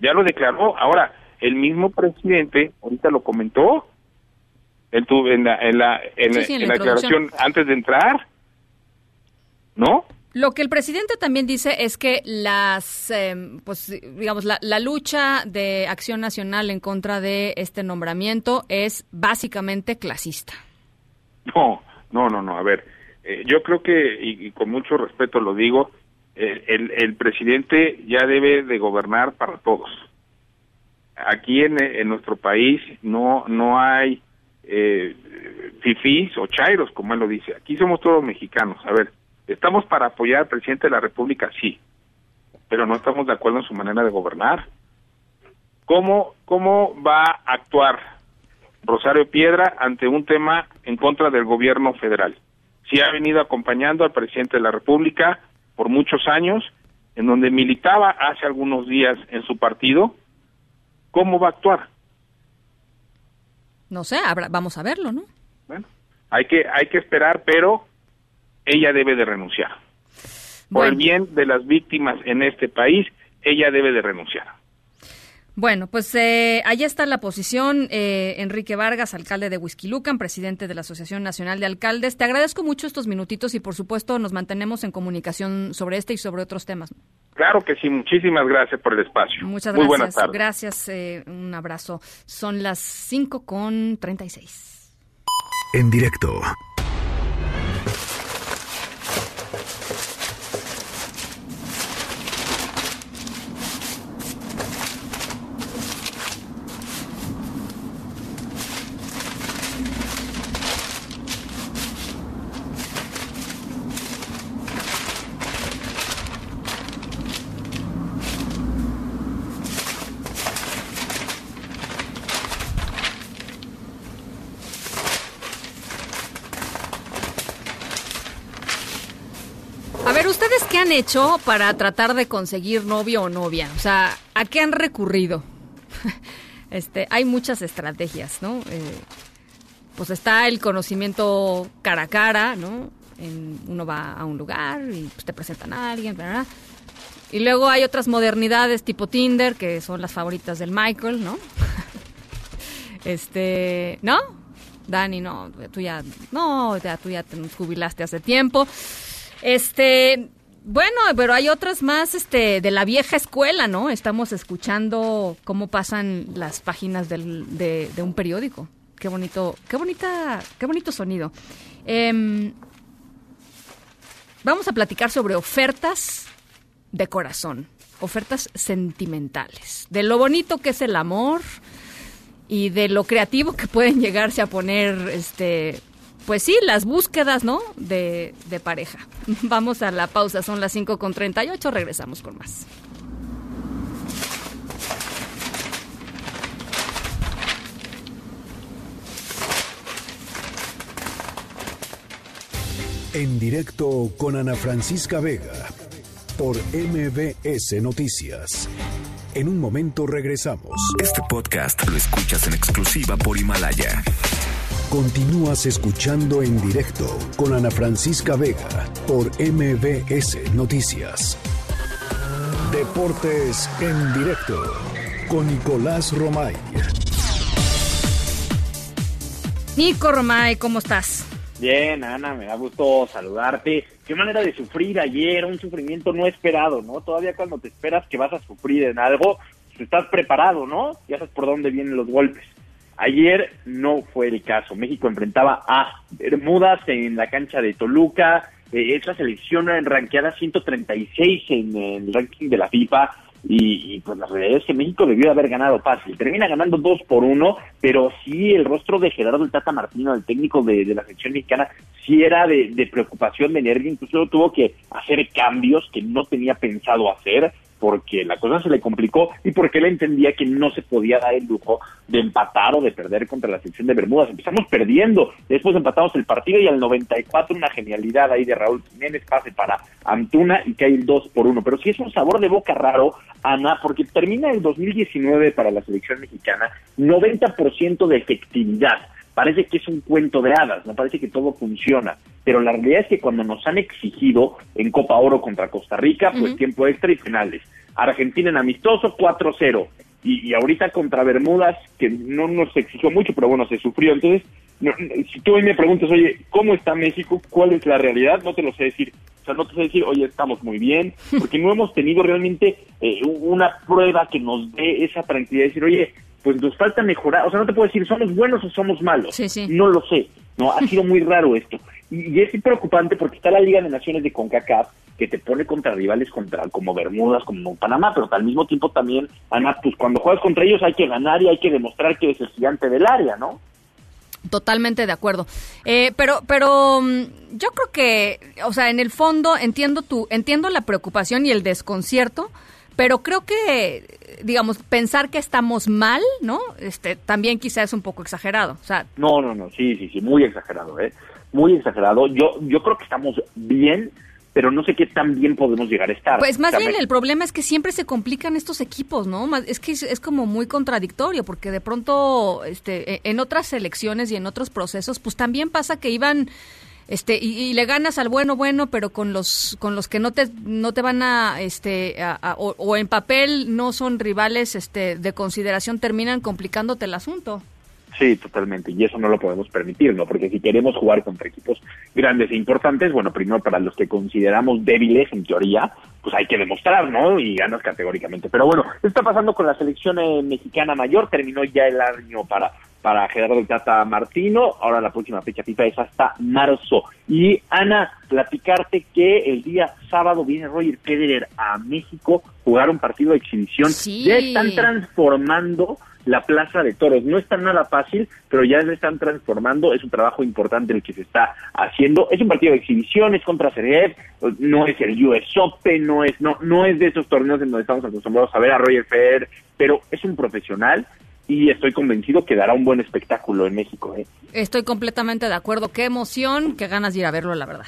Ya lo declaró. Ahora, el mismo presidente, ahorita lo comentó, él tuvo en la, en la, en, Sí, sí, en en la la declaración antes de entrar, ¿no? Lo que el presidente también dice es que las, eh, pues, digamos, la, la lucha de Acción Nacional en contra de este nombramiento es básicamente clasista. No, no, no, no. A ver, eh, yo creo que, y, con mucho respeto lo digo, eh, el, el presidente ya debe de gobernar para todos. Aquí en, en nuestro país no, no hay eh, fifís o chairos, como él lo dice. Aquí somos todos mexicanos. A ver, ¿estamos para apoyar al presidente de la República? Sí, pero no estamos de acuerdo en su manera de gobernar. ¿Cómo, cómo va a actuar Rosario Piedra ante un tema en contra del gobierno federal? Si ha venido acompañando al presidente de la República por muchos años, en donde militaba hace algunos días en su partido, ¿cómo va a actuar? No sé, habrá- vamos a verlo, ¿no? Hay que, hay que esperar, pero ella debe de renunciar. Por el bien de las víctimas en este país, ella debe de renunciar. Bueno, pues eh, allá está la posición. eh, Enrique Vargas, alcalde de Huizquilucan, presidente de la Asociación Nacional de Alcaldes. Te agradezco mucho estos minutitos y, por supuesto, nos mantenemos en comunicación sobre este y sobre otros temas. Claro que sí, muchísimas gracias por el espacio. Muchas Muy gracias. buenas tardes. Gracias, eh, un abrazo. Son las 5 con 36. En directo. A ver, ¿ustedes qué hecho para tratar de conseguir novio o novia? O sea, ¿a qué han recurrido? Este, hay muchas estrategias, ¿no? Eh, pues está el conocimiento cara a cara, ¿no? En- uno va a un lugar y pues, te presentan a alguien. Y luego hay otras modernidades tipo Tinder, que son las favoritas del Michael, ¿no? este, ¿no? Dani, no, tú ya, no, ya, tú ya te jubilaste hace tiempo. Este, bueno, pero hay otras más, este, de la vieja escuela, ¿no? Estamos escuchando cómo pasan las páginas del- de, de un periódico. Qué bonito, qué bonita, qué bonito sonido. Em, vamos a platicar sobre ofertas de corazón, ofertas sentimentales, de lo bonito que es el amor y de lo creativo que pueden llegarse a poner, este, pues sí, las búsquedas, ¿no? De, de pareja. Vamos a la pausa, son las 5 con 38, regresamos con más. En directo con Ana Francisca Vega por MBS Noticias. En un momento regresamos. Este podcast lo escuchas en exclusiva por Himalaya. Continúas escuchando en directo con Ana Francisca Vega por MBS Noticias. Deportes en directo con Nicolás Romay. Nico Romay, ¿cómo estás? Bien, Ana, me da gusto saludarte. Qué manera de sufrir ayer, un sufrimiento no esperado, ¿no? Todavía cuando te esperas que vas a sufrir en algo, pues estás preparado, ¿no? Ya sabes por dónde vienen los golpes. Ayer no fue el caso. México enfrentaba a Bermudas en la cancha de Toluca. Eh, esa selección ranqueada 136 en el ranking de la FIFA. y, pues la realidad es que México debió haber ganado fácil. Termina ganando dos por uno, pero sí el rostro de Gerardo Tata Martino, el técnico de, la selección mexicana, sí era de, de preocupación, de nervio, incluso tuvo que hacer cambios que no tenía pensado hacer porque la cosa se le complicó y porque él entendía que no se podía dar el lujo de empatar o de perder contra la sección de Bermudas. Empezamos perdiendo, después empatamos el partido y al 94 una genialidad ahí de Raúl Jiménez, pase para Antuna y cae el 2 por 1. Pero sí es un sabor de boca raro, Ana, porque termina el 2019 para la selección mexicana 90% de efectividad parece que es un cuento de hadas, no parece que todo funciona, pero la realidad es que cuando nos han exigido en Copa Oro contra Costa Rica, pues tiempo extra y finales. Argentina en amistoso 4-0 y, ahorita contra Bermudas, que no nos exigió mucho, pero bueno, se sufrió. Entonces, si tú hoy me preguntas, oye, ¿cómo está México? ¿Cuál es la realidad? No te lo sé decir. O sea, no te sé decir, oye, estamos muy bien, porque no hemos tenido realmente eh, una prueba que nos dé esa tranquilidad de decir, oye, pues nos falta mejorar. O sea, no te puedo decir, ¿somos buenos o somos malos? No lo sé. No, ha sido muy raro esto. Y, es preocupante porque está la Liga de Naciones de CONCACAF que te pone contra rivales contra como Bermudas, como Panamá, pero al mismo tiempo también, Ana, pues cuando juegas contra ellos hay que ganar y hay que demostrar que eres el gigante del área, ¿no? Totalmente de acuerdo. Eh, pero, pero mm, yo creo que, o sea, en el fondo entiendo tu, entiendo la preocupación y el desconcierto, pero creo que digamos, pensar que estamos mal, ¿no? Este, también quizás es un poco exagerado. O sea, no, no, no, sí, sí, sí, muy exagerado, ¿eh? Muy exagerado. Yo, yo creo que estamos bien, pero no sé qué tan bien podemos llegar a estar. Pues más bien el problema es que siempre se complican estos equipos, ¿no? Es que es, como muy contradictorio, porque de pronto, este, e, en otras elecciones y en otros procesos, pues también pasa que iban este y, le ganas al bueno bueno pero con los con los que no te no te van a este o, en papel no son rivales este de consideración terminan complicándote el asunto Sí, totalmente, y eso no lo podemos permitir, ¿no? Porque si queremos jugar contra equipos grandes e importantes, bueno, primero para los que consideramos débiles, en teoría, pues hay que demostrar, ¿no? Y ganas categóricamente. Pero bueno, ¿qué está pasando con la selección eh, mexicana mayor? Terminó ya el año para para Gerardo Tata Martino. Ahora la próxima fecha FIFA es hasta marzo. Y Ana, platicarte que el día sábado viene Roger Federer a México jugar un partido de exhibición. Ya están transformando la Plaza de Toros. No está nada fácil, pero ya se están transformando. Es un trabajo importante el que se está haciendo. Es un partido de exhibición, es contra Sergiev, no es el US Open, no es, no, no es de esos torneos en donde estamos acostumbrados a ver a Roger Federer, pero es un profesional y estoy convencido que dará un buen espectáculo en México. ¿eh? Estoy completamente de acuerdo. Qué emoción, qué ganas de ir a verlo, la verdad.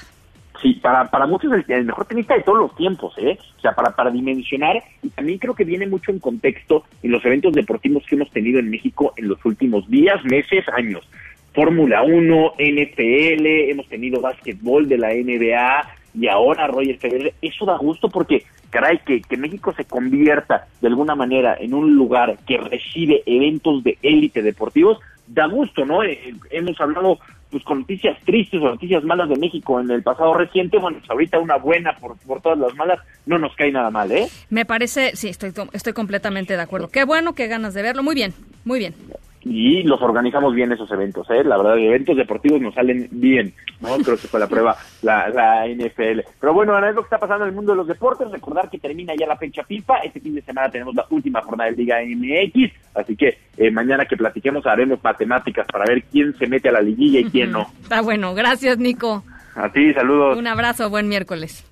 Sí, para, para muchos es el, mejor tenista de todos los tiempos, ¿eh? O sea, para, para dimensionar, y también creo que viene mucho en contexto en los eventos deportivos que hemos tenido en México en los últimos días, meses, años. Fórmula 1, NFL, hemos tenido básquetbol de la NBA y ahora Roger Federer. Eso da gusto porque caray, que, que México se convierta de alguna manera en un lugar que recibe eventos de élite deportivos, da gusto, ¿no? Eh, hemos hablado pues con noticias tristes o noticias malas de México en el pasado reciente, bueno, pues ahorita una buena por, por todas las malas, no nos cae nada mal, ¿eh? Me parece, sí, estoy, estoy completamente de acuerdo. Qué bueno, qué ganas de verlo, muy bien, muy bien y los organizamos bien esos eventos, ¿eh? La verdad, eventos deportivos nos salen bien, ¿no? Creo que fue la prueba la, la NFL. Pero bueno, Ana, es lo que está pasando en el mundo de los deportes. Recordar que termina ya la fecha FIFA. Este fin de semana tenemos la última jornada de Liga MX. Así que eh, mañana que platiquemos haremos matemáticas para ver quién se mete a la liguilla y quién no. Está bueno. Gracias, Nico. A ti, saludos. Un abrazo, buen miércoles.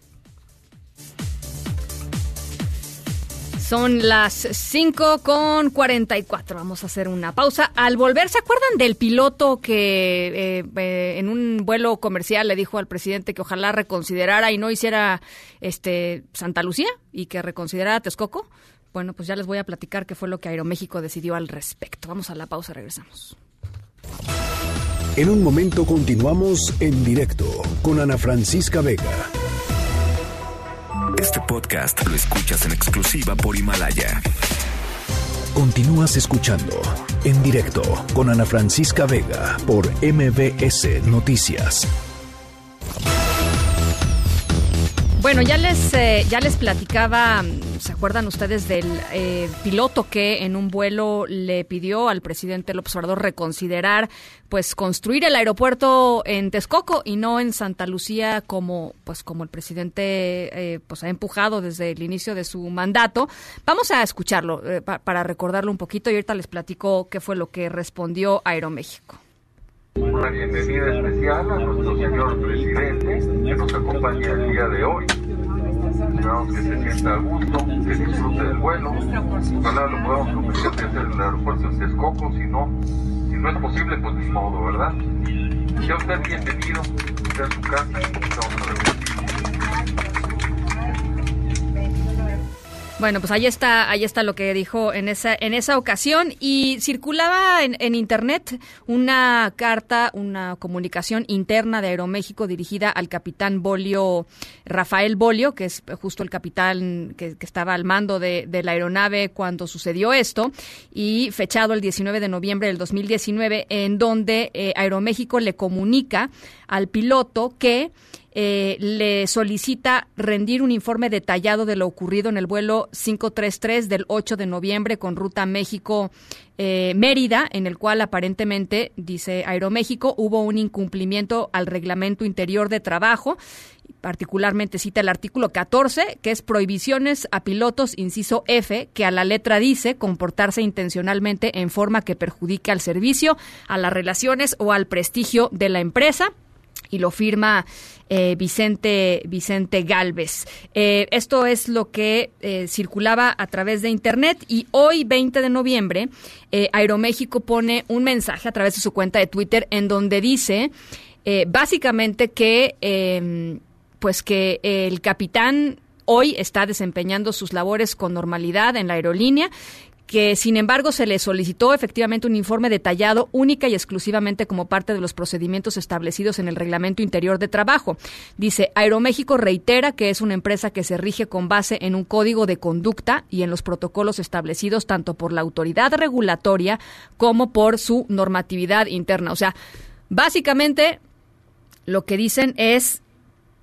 Son las 5 con 44. Vamos a hacer una pausa. Al volver, ¿se acuerdan del piloto que eh, eh, en un vuelo comercial le dijo al presidente que ojalá reconsiderara y no hiciera este Santa Lucía y que reconsiderara Texcoco? Bueno, pues ya les voy a platicar qué fue lo que Aeroméxico decidió al respecto. Vamos a la pausa, regresamos. En un momento continuamos en directo con Ana Francisca Vega. Este podcast lo escuchas en exclusiva por Himalaya. Continúas escuchando en directo con Ana Francisca Vega por MBS Noticias. Bueno, ya les, eh, ya les platicaba ¿Se acuerdan ustedes del eh, piloto que en un vuelo le pidió al presidente López Obrador reconsiderar pues construir el aeropuerto en Texcoco y no en Santa Lucía como pues como el presidente eh, pues ha empujado desde el inicio de su mandato? Vamos a escucharlo eh, para recordarlo un poquito y ahorita les platico qué fue lo que respondió Aeroméxico. Una bienvenida especial a nuestro señor presidente que nos acompaña el día de hoy Esperamos que se sienta a gusto, que disfrute del vuelo. Ojalá lo podamos convencer de hacer el aeropuerto en Texcoco, si no, si no es posible, pues ni modo, ¿verdad? Sea usted bienvenido, sea su casa, estamos a Bueno, pues ahí está, ahí está lo que dijo en esa, en esa ocasión. Y circulaba en, en internet una carta, una comunicación interna de Aeroméxico dirigida al capitán Bolio, Rafael Bolio, que es justo el capitán que, estaba al mando de, la aeronave cuando sucedió esto. Y fechado el 19 de noviembre del 2019, en donde eh, Aeroméxico le comunica al piloto que eh, le solicita rendir un informe detallado de lo ocurrido en el vuelo 533 del 8 de noviembre con ruta México. Eh, Mérida, en el cual aparentemente, dice Aeroméxico, hubo un incumplimiento al reglamento interior de trabajo particularmente cita el artículo 14, que es prohibiciones a pilotos, inciso F, que a la letra dice comportarse intencionalmente en forma que perjudique al servicio, a las relaciones o al prestigio de la empresa y lo firma eh, Vicente, Vicente Galvez. Eh, esto es lo que eh, circulaba a través de Internet y hoy, 20 de noviembre, Aeroméxico pone un mensaje a través de su cuenta de Twitter en donde dice básicamente que, em, pues que el capitán hoy está desempeñando sus labores con normalidad en la aerolínea, que sin embargo se le solicitó efectivamente un informe detallado única y exclusivamente como parte de los procedimientos establecidos en el reglamento interior de trabajo. Dice, Aeroméxico reitera que es una empresa que se rige con base en un código de conducta y en los protocolos establecidos tanto por la autoridad regulatoria como por su normatividad interna. O sea, básicamente lo que dicen es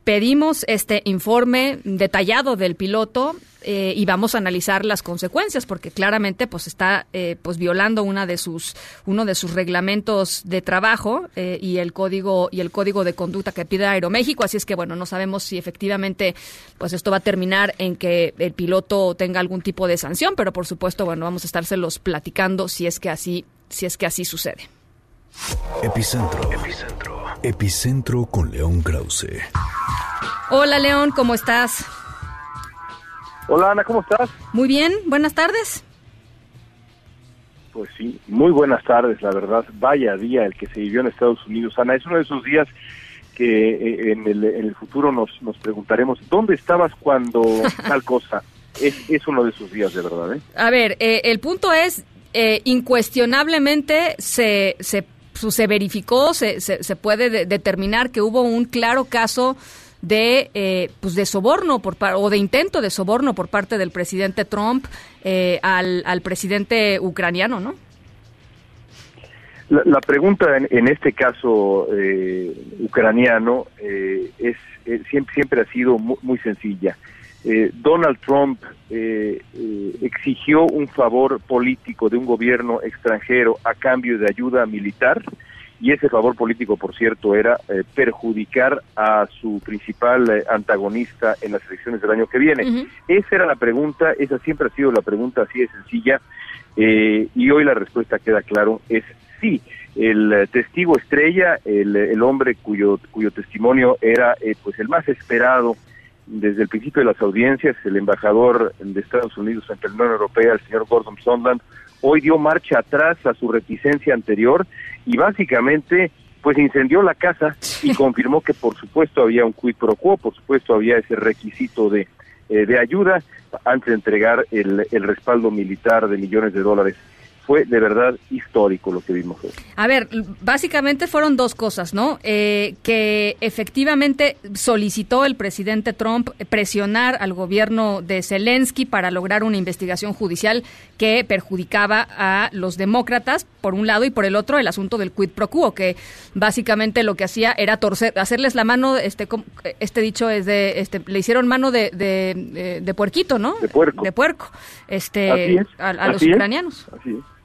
pedimos este informe detallado del piloto eh, y vamos a analizar las consecuencias porque claramente pues está eh, pues violando una de sus uno de sus reglamentos de trabajo eh, y el código y el código de conducta que pide Aeroméxico. Así es que bueno no sabemos si efectivamente pues esto va a terminar en que el piloto tenga algún tipo de sanción pero por supuesto bueno vamos a estárselos platicando si es que así si es que así sucede Epicentro Epicentro Epicentro con León Krause Hola León cómo estás Hola Ana, ¿cómo estás? Muy bien, buenas tardes. Pues sí, muy buenas tardes, la verdad. Vaya día el que se vivió en Estados Unidos. Ana, es uno de esos días que eh, en el, futuro nos, nos preguntaremos, ¿dónde estabas cuando tal cosa? Es, es uno de esos días, de verdad. ¿eh? A ver, eh, el punto es, eh, incuestionablemente se, se, se verificó, se, se, se puede determinar que hubo un claro caso de eh, pues de soborno por o de intento de soborno por parte del presidente Trump eh, al, al presidente ucraniano, ¿no? La, pregunta en, este caso eh, ucraniano es siempre, siempre ha sido muy, sencilla. Donald Trump exigió un favor político de un gobierno extranjero a cambio de ayuda militar y ese favor político, por cierto, era eh, perjudicar a su principal eh, antagonista en las elecciones del año que viene. Esa era la pregunta, esa siempre ha sido la pregunta así de sencilla, eh, y hoy la respuesta queda claro, es sí. El testigo estrella, el, el hombre cuyo, cuyo testimonio era pues el más esperado desde el principio de las audiencias, el embajador de Estados Unidos ante la Unión Europea, el señor Gordon Sondland, hoy dio marcha atrás a su reticencia anterior y básicamente pues incendió la casa y confirmó que por supuesto había un quid pro quo, por supuesto había ese requisito de, eh, de ayuda antes de entregar el, el respaldo militar de millones de dólares. Fue de verdad histórico lo que vimos hoy. A ver, básicamente fueron dos cosas, ¿no? Eh, que efectivamente solicitó el presidente Trump presionar al gobierno de Zelensky para lograr una investigación judicial que perjudicaba a los demócratas, por un lado, y por el otro el asunto del quid pro quo, que básicamente lo que hacía era torcer, hacerles la mano, este, este dicho es de, este, le hicieron mano de, de, de, puerquito, ¿no? De puerco. De puerco, este, a, los ucranianos. Así es.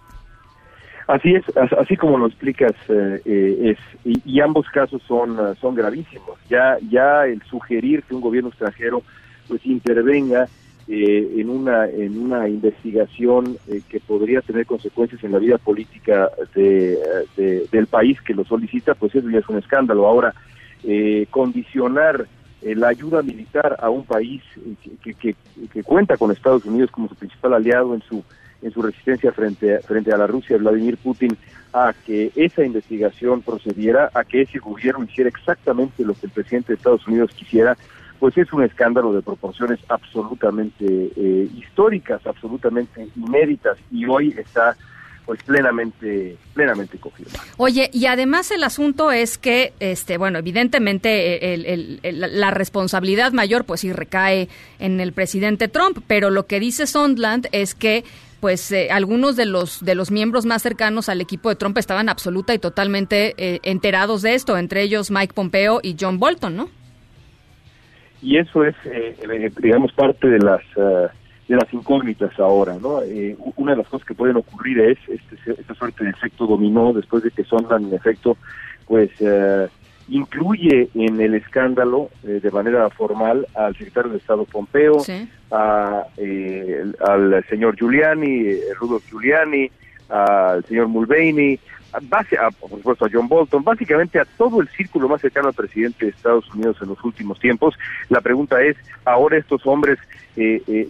Así es, así como lo explicas, eh, eh, es y, ambos casos son eh, son gravísimos. Ya ya el sugerir que un gobierno extranjero pues intervenga en una en una investigación que podría tener consecuencias en la vida política de, del país que lo solicita, pues eso ya es un escándalo. Ahora condicionar la ayuda militar a un país que, que, que cuenta con Estados Unidos como su principal aliado en su en su resistencia frente a, frente a la Rusia, Vladimir Putin, a que esa investigación procediera, a que ese gobierno hiciera exactamente lo que el presidente de Estados Unidos quisiera, pues es un escándalo de proporciones absolutamente eh, históricas, absolutamente inéditas, y hoy está pues plenamente plenamente confirmado. Oye, y además el asunto es que, este, bueno, evidentemente el, la responsabilidad mayor, pues sí recae en el presidente Trump, pero lo que dice Sondland es que pues eh, algunos de los de los miembros más cercanos al equipo de Trump estaban absoluta y totalmente eh, enterados de esto, entre ellos Mike Pompeo y John Bolton, ¿no? Y eso es, eh, digamos, parte de las de las incógnitas ahora, ¿no? una de las cosas que pueden ocurrir es este, esta suerte de efecto dominó después de que Sondland, en efecto, pues incluye en el escándalo eh, de manera formal al secretario de Estado Pompeo, a, eh, al señor Giuliani, eh, Rudolf Giuliani, al señor Mulvaney, a base, a, por supuesto a John Bolton, básicamente a todo el círculo más cercano al presidente de Estados Unidos en los últimos tiempos. La pregunta es, ahora estos hombres,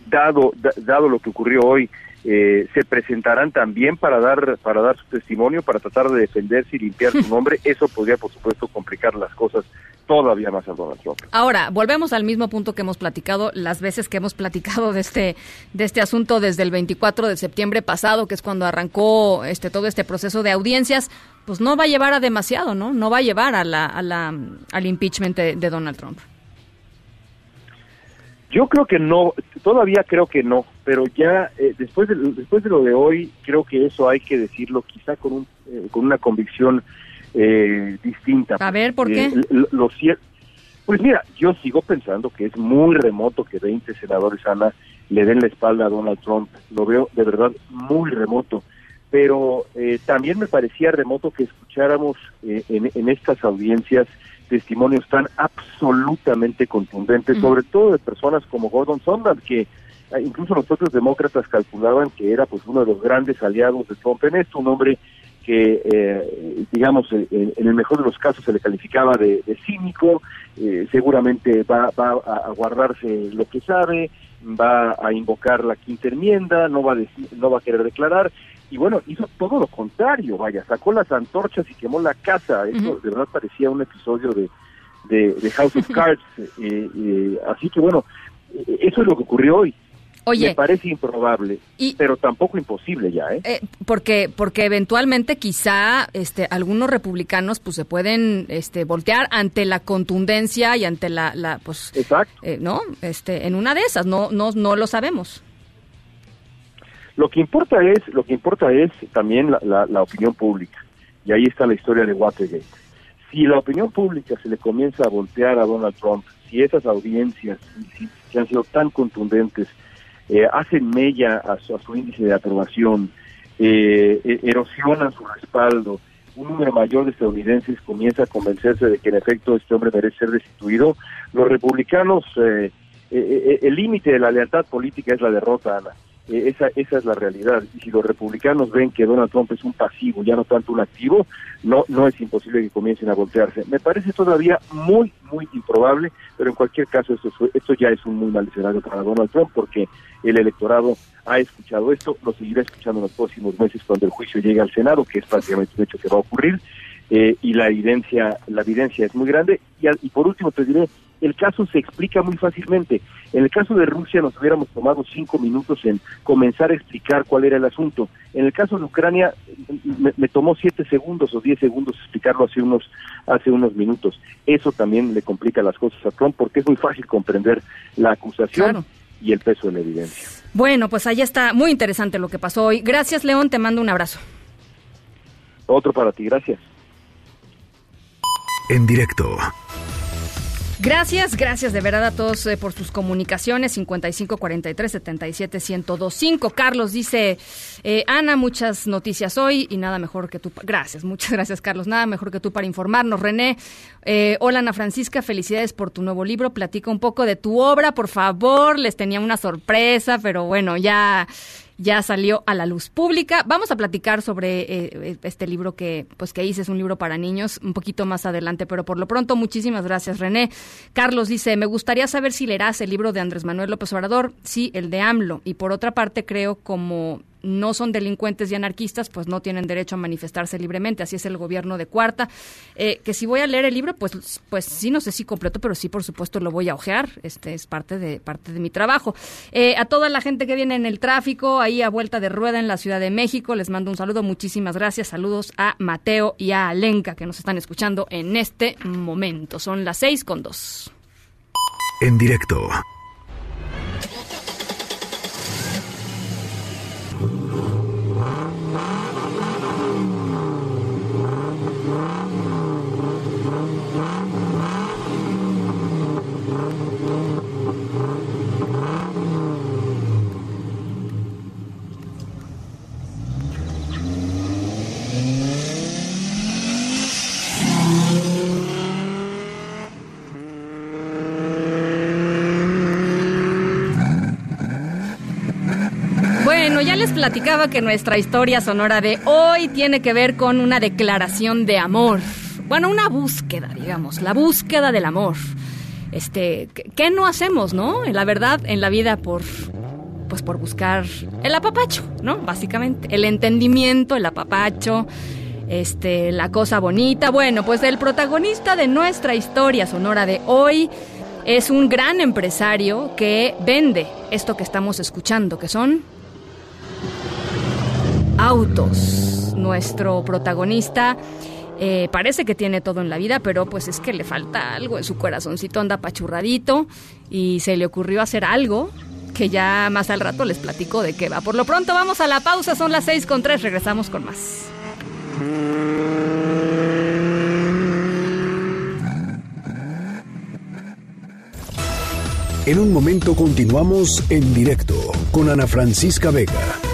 dado, dado lo que ocurrió hoy, eh, se presentarán también para dar para dar su testimonio, para tratar de defenderse y limpiar su nombre. Eso podría, por supuesto, complicar las cosas todavía más a Donald Trump. Ahora, volvemos al mismo punto que hemos platicado las veces que hemos platicado de este de este asunto desde el 24 de septiembre pasado, que es cuando arrancó este todo este proceso de audiencias, pues no va a llevar a demasiado, ¿no? No va a llevar a la, a la al impeachment de Donald Trump. Yo creo que no, todavía creo que no, pero ya eh, después de después de lo de hoy creo que eso hay que decirlo quizá con un eh, con una convicción eh, distinta. A ver, ¿por qué? Lo, pues mira, yo sigo pensando que es muy remoto que 20 senadores Ana le den la espalda a Donald Trump. Lo veo de verdad muy remoto. Pero también me parecía remoto que escucháramos en, en estas audiencias testimonios tan absolutamente contundentes, sobre todo de personas como Gordon Sondland, que eh, incluso los propios demócratas calculaban que era pues uno de los grandes aliados de Trump en esto, un hombre que, eh, digamos, en, el mejor de los casos se le calificaba de, cínico, eh, seguramente va, va a guardarse lo que sabe, va a invocar la quinta enmienda, no va a, no va a querer declarar, y bueno, hizo todo lo contrario, vaya, sacó las antorchas y quemó la casa, eso de verdad parecía un episodio de, de, House of Cards, eh, eh, así que bueno, eh, eso es lo que ocurrió hoy. Oye, me parece improbable, pero tampoco imposible ya, ¿eh? porque porque eventualmente quizá este algunos republicanos pues se pueden este voltear ante la contundencia y ante la, la pues Exacto. no este en una de esas no no no lo sabemos lo que importa es, lo que importa es también la, la, opinión pública. Y ahí está la historia de Watergate. Si la opinión pública se le comienza a voltear a Donald Trump, si esas audiencias que han sido tan contundentes eh, hacen mella a su, a su, índice de aprobación, eh, e, erosionan su respaldo, un número mayor de estadounidenses comienza a convencerse de que en efecto este hombre merece ser destituido, los republicanos, eh, el límite de la lealtad política es la derrota, Ana. Eh, esa, esa es la realidad. Y si los republicanos ven que Donald Trump es un pasivo, ya no tanto un activo, no, no es imposible que comiencen a voltearse. Me parece todavía muy, muy improbable, pero en cualquier caso esto, esto ya es un muy mal escenario para Donald Trump porque el electorado ha escuchado esto, lo seguirá escuchando en los próximos meses cuando el juicio llegue al Senado, que es prácticamente un hecho que va a ocurrir. Eh, y la evidencia la evidencia es muy grande y, y por último te diré el caso se explica muy fácilmente. En el caso de Rusia nos hubiéramos tomado cinco minutos en comenzar a explicar cuál era el asunto. En el caso de Ucrania me, tomó siete segundos o diez segundos explicarlo hace unos hace unos minutos. Eso también le complica las cosas a Trump porque es muy fácil comprender la acusación y el peso de la evidencia. Bueno, pues ahí está muy interesante lo que pasó hoy. Gracias, León, te mando un abrazo. Otro para ti, gracias. En directo. Gracias, gracias de verdad a todos eh, por sus comunicaciones. 55 43 77 1025. Carlos dice: eh, Ana, muchas noticias hoy y nada mejor que tú. Gracias, muchas gracias, Carlos. Nada mejor que tú para informarnos. René, eh, hola Ana Francisca, felicidades por tu nuevo libro. Platica un poco de tu obra, por favor. Les tenía una sorpresa, pero bueno, ya ya salió a la luz pública. Vamos a platicar sobre eh, este libro que, pues, que hice, es un libro para niños, un poquito más adelante, pero por lo pronto, muchísimas gracias, René. Carlos dice, me gustaría saber si leerás el libro de Andrés Manuel López Obrador, sí, el de AMLO, y por otra parte, creo como no son delincuentes y anarquistas, pues no tienen derecho a manifestarse libremente. Así es el gobierno de Cuarta. Eh, que si voy a leer el libro, pues, pues sí, no sé si completo, pero sí, por supuesto, lo voy a ojear. Este es parte de, parte de mi trabajo. Eh, a toda la gente que viene en el tráfico, ahí a vuelta de rueda en la Ciudad de México, les mando un saludo. Muchísimas gracias. Saludos a Mateo y a Alenka que nos están escuchando en este momento. Son las seis con dos. En directo. les platicaba que nuestra historia sonora de hoy tiene que ver con una declaración de amor. Bueno, una búsqueda, digamos, la búsqueda del amor. Este, ¿qué no hacemos, no? La verdad, en la vida por pues por buscar el apapacho, ¿no? Básicamente, el entendimiento, el apapacho, este, la cosa bonita. Bueno, pues el protagonista de nuestra historia sonora de hoy es un gran empresario que vende esto que estamos escuchando, que son autos. Nuestro protagonista eh, parece que tiene todo en la vida, pero pues es que le falta algo en su corazoncito, anda pachurradito y se le ocurrió hacer algo que ya más al rato les platico de qué va. Por lo pronto vamos a la pausa, son las seis con tres, regresamos con más. En un momento continuamos en directo con Ana Francisca Vega.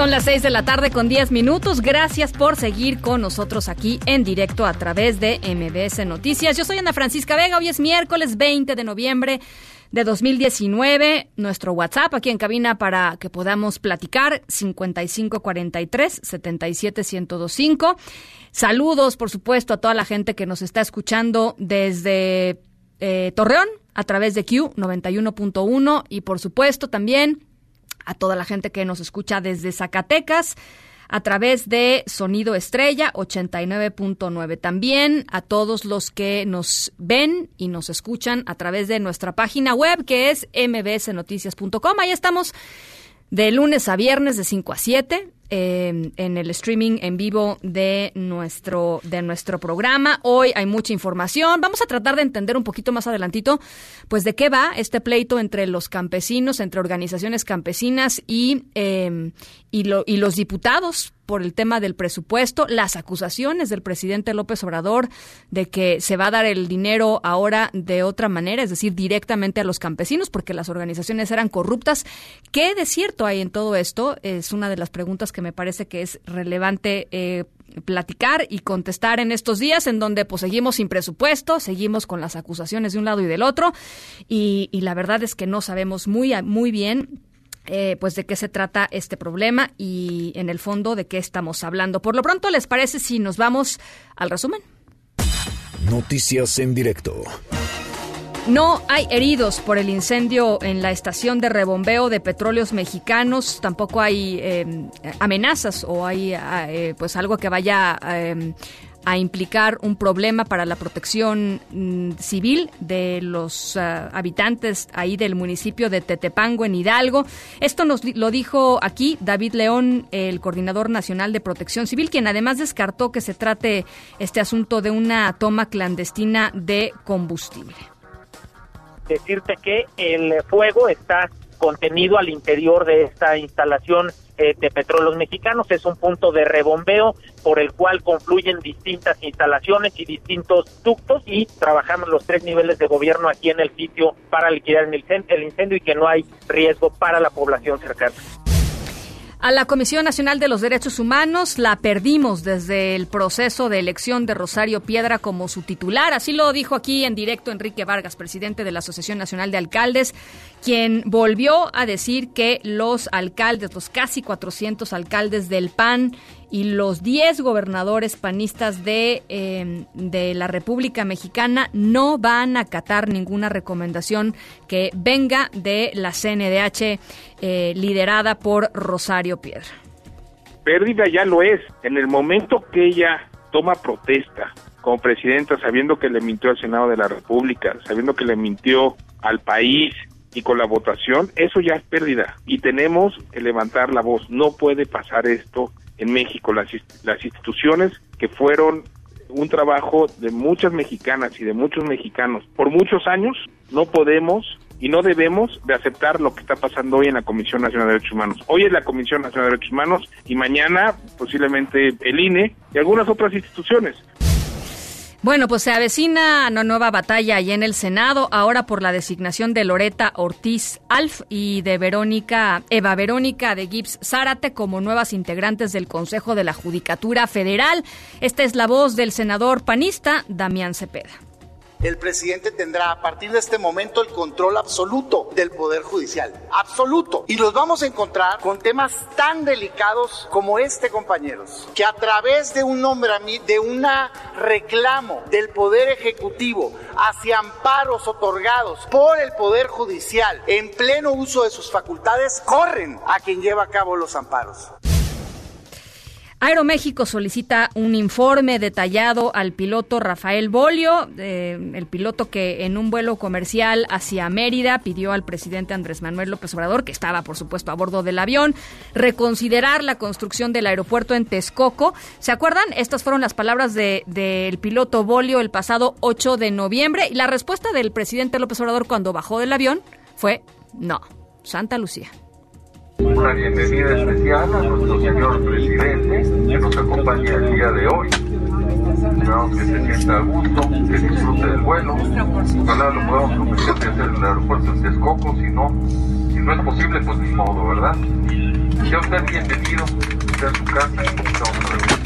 Son las 6 de la tarde con 10 minutos. Gracias por seguir con nosotros aquí en directo a través de MBS Noticias. Yo soy Ana Francisca Vega. Hoy es miércoles 20 de noviembre de 2019. Nuestro WhatsApp aquí en cabina para que podamos platicar 5543 77125. Saludos, por supuesto, a toda la gente que nos está escuchando desde eh, Torreón a través de Q 91.1 y por supuesto también a toda la gente que nos escucha desde Zacatecas a través de Sonido Estrella 89.9. También a todos los que nos ven y nos escuchan a través de nuestra página web que es mbsnoticias.com. Ahí estamos de lunes a viernes de 5 a 7 eh, en el streaming en vivo de nuestro, de nuestro programa. Hoy hay mucha información. Vamos a tratar de entender un poquito más adelantito, pues, de qué va este pleito entre los campesinos, entre organizaciones campesinas y, eh, y, lo, y los diputados por el tema del presupuesto, las acusaciones del presidente López Obrador de que se va a dar el dinero ahora de otra manera, es decir, directamente a los campesinos, porque las organizaciones eran corruptas. ¿Qué de cierto hay en todo esto? Es una de las preguntas que me parece que es relevante. Eh, platicar y contestar en estos días en donde pues seguimos sin presupuesto, seguimos con las acusaciones de un lado y del otro y, y la verdad es que no sabemos muy, muy bien eh, pues de qué se trata este problema y en el fondo de qué estamos hablando. Por lo pronto, ¿les parece si nos vamos al resumen? Noticias en directo. No hay heridos por el incendio en la estación de rebombeo de petróleos mexicanos. Tampoco hay eh, amenazas o hay eh, pues algo que vaya eh, a implicar un problema para la protección mm, civil de los ah, habitantes ahí del municipio de Tetepango en Hidalgo. Esto nos lo dijo aquí David León, el coordinador nacional de protección civil, quien además descartó que se trate este asunto de una toma clandestina de combustible. Decirte que el fuego está contenido al interior de esta instalación eh, de petróleos mexicanos. Es un punto de rebombeo por el cual confluyen distintas instalaciones y distintos ductos y trabajamos los tres niveles de gobierno aquí en el sitio para liquidar el incendio y que no hay riesgo para la población cercana. A la Comisión Nacional de los Derechos Humanos la perdimos desde el proceso de elección de Rosario Piedra como su titular. Así lo dijo aquí en directo Enrique Vargas, presidente de la Asociación Nacional de Alcaldes, quien volvió a decir que los alcaldes, los casi 400 alcaldes del PAN y los 10 gobernadores panistas de, em, de la República Mexicana no van a acatar ninguna recomendación que venga de la CNDH eh, liderada por Rosario Piedra. Pérdida ya lo es. En el momento que ella toma protesta como presidenta, sabiendo que le mintió al Senado de la República, sabiendo que le mintió al país, y con la votación, eso ya es pérdida y tenemos que levantar la voz. No puede pasar esto en México. Las, las instituciones que fueron un trabajo de muchas mexicanas y de muchos mexicanos por muchos años, no podemos y no debemos de aceptar lo que está pasando hoy en la Comisión Nacional de Derechos Humanos. Hoy es la Comisión Nacional de Derechos Humanos y mañana posiblemente el INE y algunas otras instituciones. Bueno, pues se avecina una nueva batalla allá en el Senado, ahora por la designación de Loreta Ortiz Alf y de Verónica, Eva Verónica de Gibbs Zárate como nuevas integrantes del Consejo de la Judicatura Federal. Esta es la voz del senador panista Damián Cepeda el presidente tendrá a partir de este momento el control absoluto del Poder Judicial. Absoluto. Y los vamos a encontrar con temas tan delicados como este, compañeros, que a través de un nombramiento, de un reclamo del Poder Ejecutivo hacia amparos otorgados por el Poder Judicial en pleno uso de sus facultades, corren a quien lleva a cabo los amparos. Aeroméxico solicita un informe detallado al piloto Rafael Bolio, eh, el piloto que en un vuelo comercial hacia Mérida pidió al presidente Andrés Manuel López Obrador, que estaba por supuesto a bordo del avión, reconsiderar la construcción del aeropuerto en Texcoco. ¿Se acuerdan? Estas fueron las palabras del de, piloto Bolio el pasado 8 de noviembre y la respuesta del presidente López Obrador cuando bajó del avión fue no, Santa Lucía. Una bienvenida especial a nuestro señor presidente que nos acompaña el día de hoy. Esperamos que se sienta a gusto, que disfrute del vuelo. Ojalá lo podamos convencer de hacer el aeropuerto en Texcoco, si no, si no es posible, pues ni modo, ¿verdad? Sea usted bienvenido, sea a su casa, estamos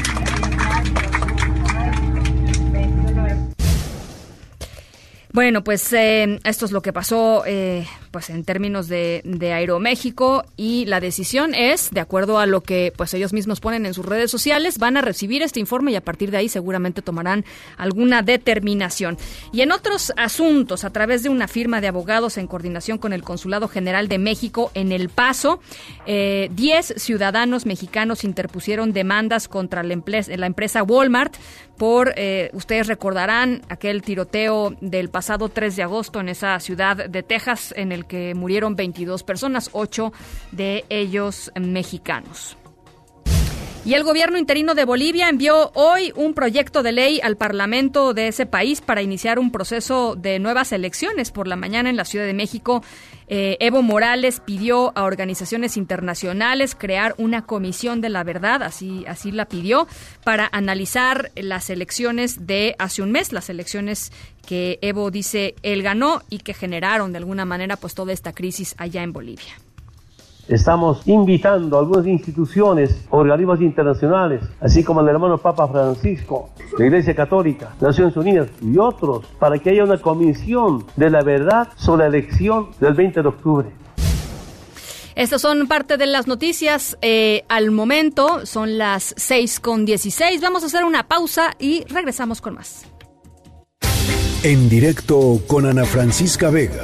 Bueno, pues eh, esto es lo que pasó eh, pues en términos de, de, Aeroméxico y la decisión es, de acuerdo a lo que pues ellos mismos ponen en sus redes sociales, van a recibir este informe y a partir de ahí seguramente tomarán alguna determinación. Y en otros asuntos, a través de una firma de abogados en coordinación con el Consulado General de México en El Paso, 10 eh, ciudadanos mexicanos interpusieron demandas contra la, la empresa Walmart por, eh, ustedes recordarán, aquel tiroteo del pasado 3 de agosto en esa ciudad de Texas en que murieron 22 personas, 8 de ellos mexicanos. Y el gobierno interino de Bolivia envió hoy un proyecto de ley al Parlamento de ese país para iniciar un proceso de nuevas elecciones. Por la mañana en la Ciudad de México, eh, Evo Morales pidió a organizaciones internacionales crear una comisión de la verdad, así, así la pidió, para analizar las elecciones de hace un mes, las elecciones que Evo dice él ganó y que generaron de alguna manera pues toda esta crisis allá en Bolivia. Estamos invitando a algunas instituciones, organismos internacionales, así como el hermano Papa Francisco, la Iglesia Católica, Naciones Unidas y otros, para que haya una comisión de la verdad sobre la elección del 20 de octubre. Estas son parte de las noticias eh, al momento, son las 6 con 16. Vamos a hacer una pausa y regresamos con más. En directo con Ana Francisca Vega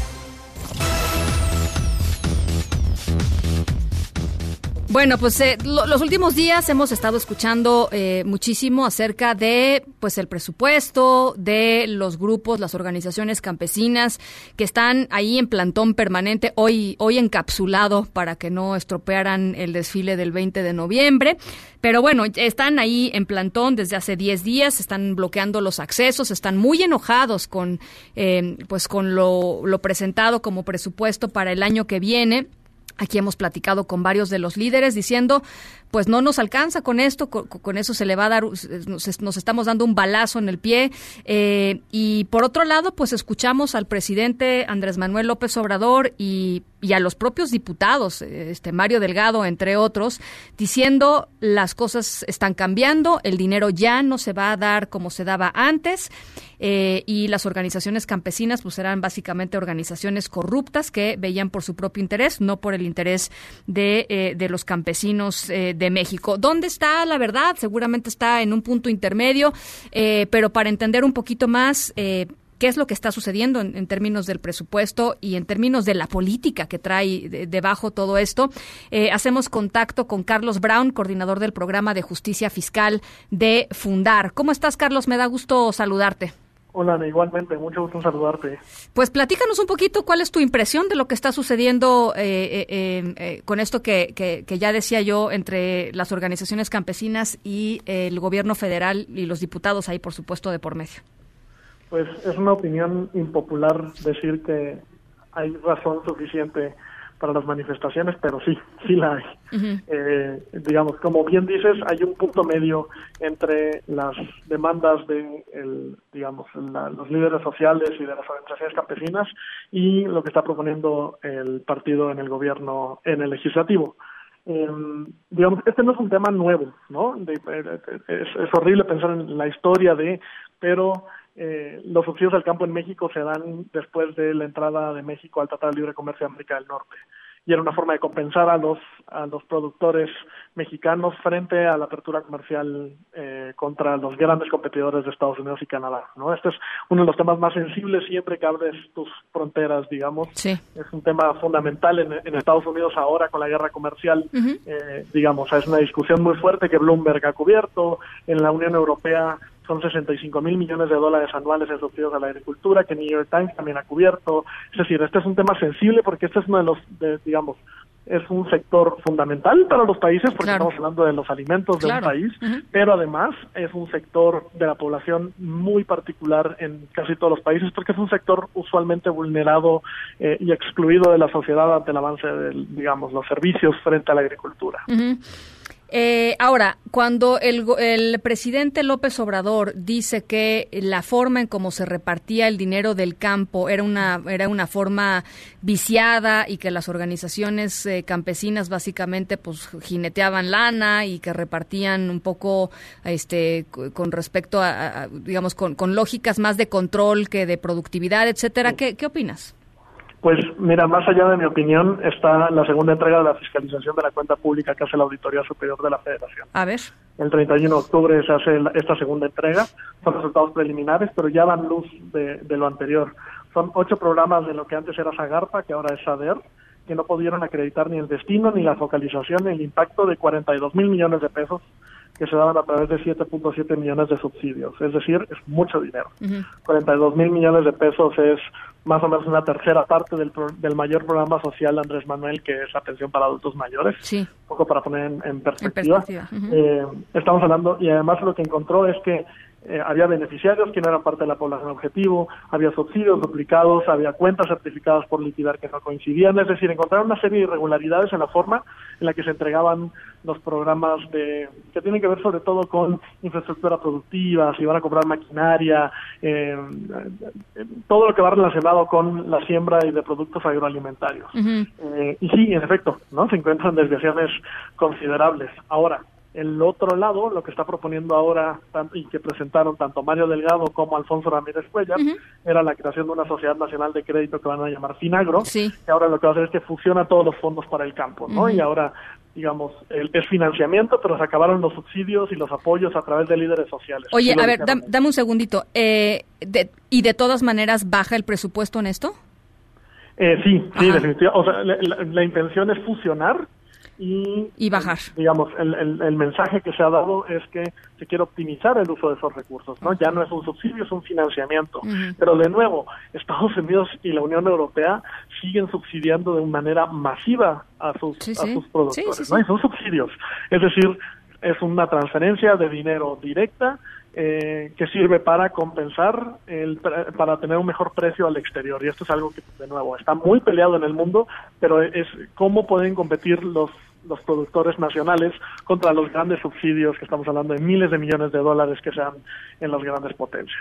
Bueno, pues eh, lo, los últimos días hemos estado escuchando eh, muchísimo acerca de, pues, el presupuesto de los grupos, las organizaciones campesinas que están ahí en plantón permanente, hoy, hoy encapsulado para que no estropearan el desfile del 20 de noviembre. Pero bueno, están ahí en plantón desde hace 10 días, están bloqueando los accesos, están muy enojados con, eh, pues, con lo, lo presentado como presupuesto para el año que viene. Aquí hemos platicado con varios de los líderes diciendo, pues no nos alcanza con esto, con, eso se le va a dar, nos, nos, estamos dando un balazo en el pie. Eh, y por otro lado, pues escuchamos al presidente Andrés Manuel López Obrador y, a los propios diputados, este Mario Delgado, entre otros, diciendo las cosas están cambiando, el dinero ya no se va a dar como se daba antes. Eh, y las organizaciones campesinas pues eran básicamente organizaciones corruptas que veían por su propio interés, no por el interés de, eh, los campesinos eh, de México. ¿Dónde está la verdad? Seguramente está en un punto intermedio, eh, pero para entender un poquito más eh, qué es lo que está sucediendo en, términos del presupuesto y en términos de la política que trae de, debajo todo esto. Eh, hacemos contacto con Carlos Brown, coordinador del programa de justicia fiscal de Fundar. ¿Cómo estás, Carlos? Me da gusto saludarte. Hola, igualmente, mucho gusto en saludarte. Pues platícanos un poquito cuál es tu impresión de lo que está sucediendo eh, eh, eh, con esto que, que, que, ya decía yo entre las organizaciones campesinas y el gobierno federal y los diputados ahí, por supuesto, de por medio. Pues es una opinión impopular decir que hay razón suficiente para las manifestaciones, pero sí, sí la hay. Uh -huh. eh, digamos, como bien dices, hay un punto medio entre las demandas de, el, digamos, la, los líderes sociales y de las organizaciones campesinas y lo que está proponiendo el partido en el gobierno, en el legislativo. Eh, digamos, este no es un tema nuevo, ¿no? De, es, es horrible pensar en la historia de, pero eh, los subsidios al campo en México se dan después de la entrada de México al Tratado de Libre Comercio de América del Norte. Y era una forma de compensar a los a los productores mexicanos frente a la apertura comercial eh, contra los grandes competidores de Estados Unidos y Canadá no este es uno de los temas más sensibles siempre que abres tus fronteras digamos. Sí. es un tema fundamental en, en, Estados Unidos ahora con la guerra comercial. Uh -huh. eh, digamos es una discusión muy fuerte que Bloomberg ha cubierto. En la Unión Europea son 65 mil millones de dólares anuales subsidios a la agricultura, que New York Times también ha cubierto. Es decir, este es un tema sensible porque este es uno de los, de, digamos, es un sector fundamental para los países porque claro. estamos hablando de los alimentos de claro. un país, uh -huh. pero además es un sector de la población muy particular en casi todos los países porque es un sector usualmente vulnerado eh, y excluido de la sociedad ante el avance de, digamos, los servicios frente a la agricultura. Uh -huh. Eh, ahora, cuando el, el, presidente López Obrador dice que la forma en cómo se repartía el dinero del campo era una, era una forma viciada y que las organizaciones eh, campesinas básicamente pues jineteaban lana y que repartían un poco este con respecto a, a digamos con, con, lógicas más de control que de productividad, etcétera, ¿qué, qué opinas? Pues mira, más allá de mi opinión está la segunda entrega de la fiscalización de la cuenta pública que hace la Auditoría Superior de la Federación. A ver. El 31 de octubre se hace esta segunda entrega. Son resultados preliminares, pero ya dan luz de, de lo anterior. Son ocho programas de lo que antes era Zagarpa, que ahora es SADER, que no pudieron acreditar ni el destino, ni la focalización, ni el impacto de 42 mil millones de pesos que se daban a través de 7.7 millones de subsidios. Es decir, es mucho dinero. Uh -huh. 42 mil millones de pesos es más o menos una tercera parte del, del mayor programa social de Andrés Manuel, que es atención para adultos mayores. Sí. Un poco para poner en, en perspectiva. En perspectiva. Uh -huh. eh, estamos hablando, y además lo que encontró es que eh, había beneficiarios que no eran parte de la población objetivo, había subsidios duplicados, había cuentas certificadas por liquidar que no coincidían, es decir, encontraron una serie de irregularidades en la forma en la que se entregaban los programas de que tienen que ver sobre todo con infraestructura productiva, si van a comprar maquinaria, eh, eh, todo lo que va relacionado con la siembra y de productos agroalimentarios. y sí, en efecto, no se encuentran desviaciones considerables. Ahora, el otro lado, lo que está proponiendo ahora y que presentaron tanto Mario Delgado como Alfonso Ramírez Cuellar, era la creación de una sociedad nacional de crédito que van a llamar Finagro, que ahora lo que va a hacer es que fusiona todos los fondos para el campo, ¿no? Y ahora, digamos, el, es financiamiento, pero se acabaron los subsidios y los apoyos a través de líderes sociales. Oye, a ver, dame un segundito. Eh, ¿Y de todas maneras baja el presupuesto en esto? Eh, sí, sí, definitivamente. O sea, la intención es fusionar y, bajar. Digamos, el, el, mensaje que se ha dado es que se quiere optimizar el uso de esos recursos, ¿no? Ya no es un subsidio, es un financiamiento. Pero de nuevo, Estados Unidos y la Unión Europea siguen subsidiando de manera masiva a sus, a sus productores, ¿no? Y son subsidios. Es decir, es una transferencia de dinero directa eh, que sirve para compensar, el, para tener un mejor precio al exterior. Y esto es algo que, de nuevo, está muy peleado en el mundo, pero es cómo pueden competir los los productores nacionales contra los grandes subsidios que estamos hablando de miles de millones de dólares que sean en las grandes potencias.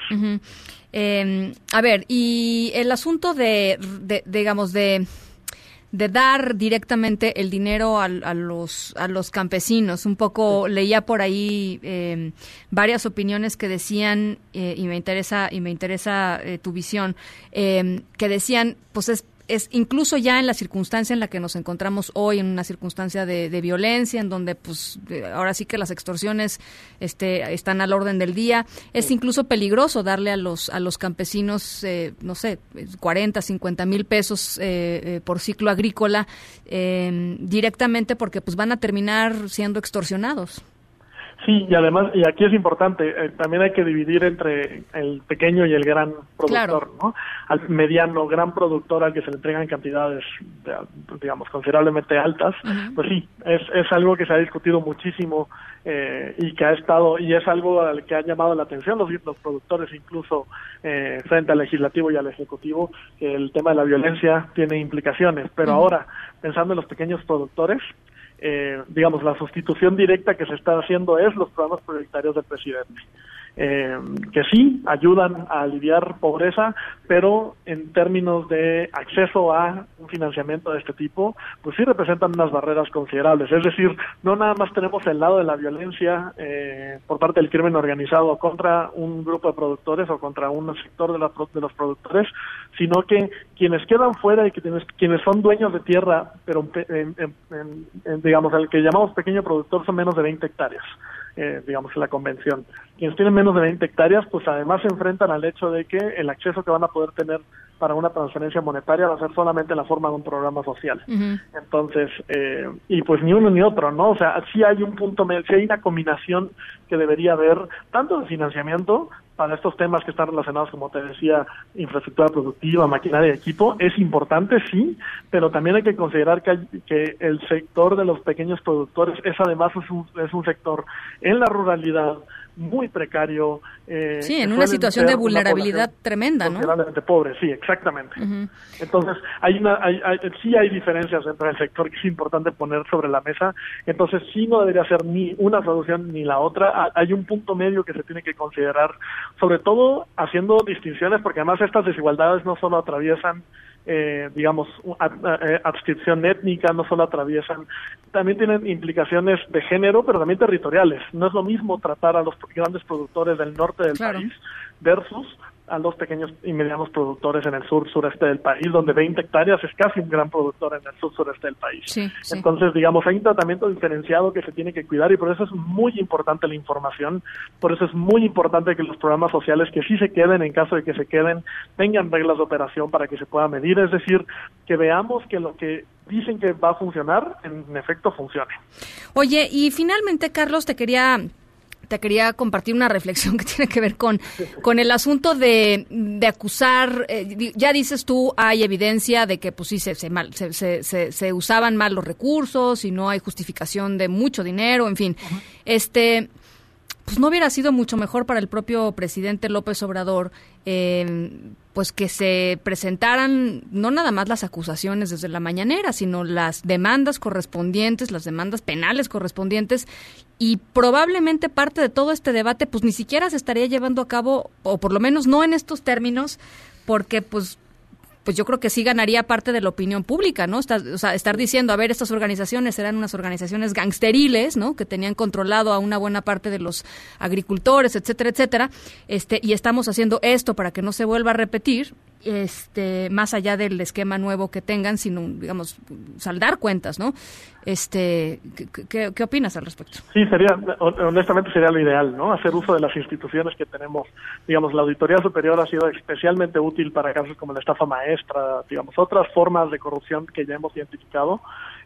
Em, a ver, y el asunto de, digamos, de de dar directamente el dinero a, los a los campesinos. Un poco leía por ahí em, varias opiniones que decían eh, y me interesa y me interesa eh, tu visión em, que decían pues es es incluso ya en la circunstancia en la que nos encontramos hoy, en una circunstancia de, violencia, en donde pues ahora sí que las extorsiones este, están al orden del día, es incluso peligroso darle a los, a los campesinos, eh, no sé, 40, 50 mil pesos eh, eh, por ciclo agrícola directamente porque pues van a terminar siendo extorsionados. Sí, y además, y aquí es importante, eh, también hay que dividir entre el pequeño y el gran productor, ¿no? Al mediano, gran productor al que se le entregan cantidades, digamos, considerablemente altas, pues sí, es, es algo que se ha discutido muchísimo eh, y que ha estado, y es algo al que han llamado la atención los, los productores incluso eh, frente al legislativo y al ejecutivo, que el tema de la violencia tiene implicaciones, pero ahora, pensando en los pequeños productores, eh, digamos, la sustitución directa que se está haciendo es los programas prioritarios del presidente eh, que sí ayudan a aliviar pobreza, pero en términos de acceso a un financiamiento de este tipo, pues sí representan unas barreras considerables. Es decir, no nada más tenemos el lado de la violencia eh, por parte del crimen organizado contra un grupo de productores o contra un sector de, la, de los productores, sino que quienes quedan fuera y que quienes, quienes son dueños de tierra, pero en, digamos, el que llamamos pequeño productor son menos de 20 hectáreas eh, digamos, la convención. Quienes tienen menos de 20 hectáreas, pues además se enfrentan al hecho de que el acceso que van a poder tener para una transferencia monetaria va a ser solamente en la forma de un programa social. Entonces, eh, y pues ni uno ni otro, ¿no? O sea, sí hay un punto, sí hay una combinación que debería haber, tanto de financiamiento, para estos temas que están relacionados, como te decía, infraestructura productiva, maquinaria y equipo, es importante, sí, pero también hay que considerar que, que el sector de los pequeños productores es además es un, es un sector en la ruralidad, muy precario. Eh, sí, en una situación de vulnerabilidad tremenda, ¿no? pobre, sí, exactamente. Entonces, hay una, hay, sí hay diferencias dentro del sector que es importante poner sobre la mesa. Entonces, sí no debería ser ni una solución ni la otra. Hay un punto medio que se tiene que considerar, sobre todo haciendo distinciones, porque además estas desigualdades no solo atraviesan eh, digamos, eh, adscripción étnica, no solo atraviesan, también tienen implicaciones de género, pero también territoriales. No es lo mismo tratar a los grandes productores del norte del país versus a los pequeños y medianos productores en el sur sureste del país, donde 20 hectáreas es casi un gran productor en el sur sureste del país. Entonces, digamos, hay un tratamiento diferenciado que se tiene que cuidar y por eso es muy importante la información, por eso es muy importante que los programas sociales que sí se queden, en caso de que se queden, tengan reglas de operación para que se pueda medir, es decir, que veamos que lo que dicen que va a funcionar, en efecto funcione. Oye, y finalmente, Carlos, te quería te quería compartir una reflexión que tiene que ver con, con el asunto de, de acusar, eh, ya dices tú, hay evidencia de que pues sí se, se, mal, se, se, se, usaban mal los recursos y no hay justificación de mucho dinero, en fin. Este pues no hubiera sido mucho mejor para el propio presidente López Obrador, eh, pues que se presentaran no nada más las acusaciones desde la mañanera, sino las demandas correspondientes, las demandas penales correspondientes y probablemente parte de todo este debate pues ni siquiera se estaría llevando a cabo o por lo menos no en estos términos porque pues pues yo creo que sí ganaría parte de la opinión pública, ¿no? Estar, o sea, estar diciendo, a ver, estas organizaciones eran unas organizaciones gangsteriles, ¿no? Que tenían controlado a una buena parte de los agricultores, etcétera, etcétera, este, y estamos haciendo esto para que no se vuelva a repetir, este, más allá del esquema nuevo que tengan, sino, digamos, saldar cuentas, ¿no? Este, ¿qué, qué, opinas al respecto? Sí, sería, honestamente sería lo ideal, ¿no? Hacer uso de las instituciones que tenemos. Digamos, la Auditoría Superior ha sido especialmente útil para casos como la estafa maestra, digamos, otras formas de corrupción que ya hemos identificado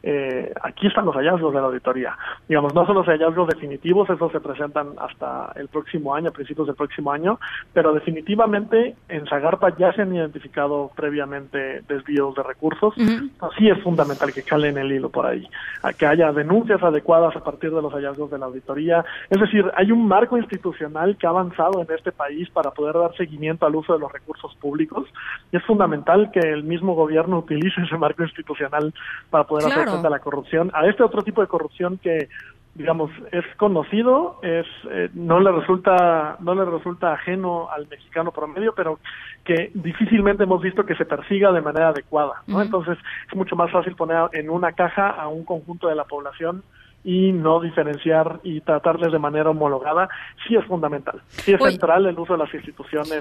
eh, aquí están los hallazgos de la auditoría. Digamos, no son los hallazgos definitivos, esos se presentan hasta el próximo año, a principios del próximo año, pero definitivamente en Zagarpa ya se han identificado previamente desvíos de recursos. Así es fundamental que calen el hilo por ahí, que haya denuncias adecuadas a partir de los hallazgos de la auditoría. Es decir, hay un marco institucional que ha avanzado en este país para poder dar seguimiento al uso de los recursos públicos y es fundamental que el mismo gobierno utilice ese marco institucional para poder hacer a la corrupción, a este otro tipo de corrupción que digamos es conocido, es eh, no le resulta no le resulta ajeno al mexicano promedio, pero que difícilmente hemos visto que se persiga de manera adecuada, ¿no? Entonces es mucho más fácil poner en una caja a un conjunto de la población y no diferenciar y tratarles de manera homologada, sí es fundamental. Sí es central el uso de las instituciones,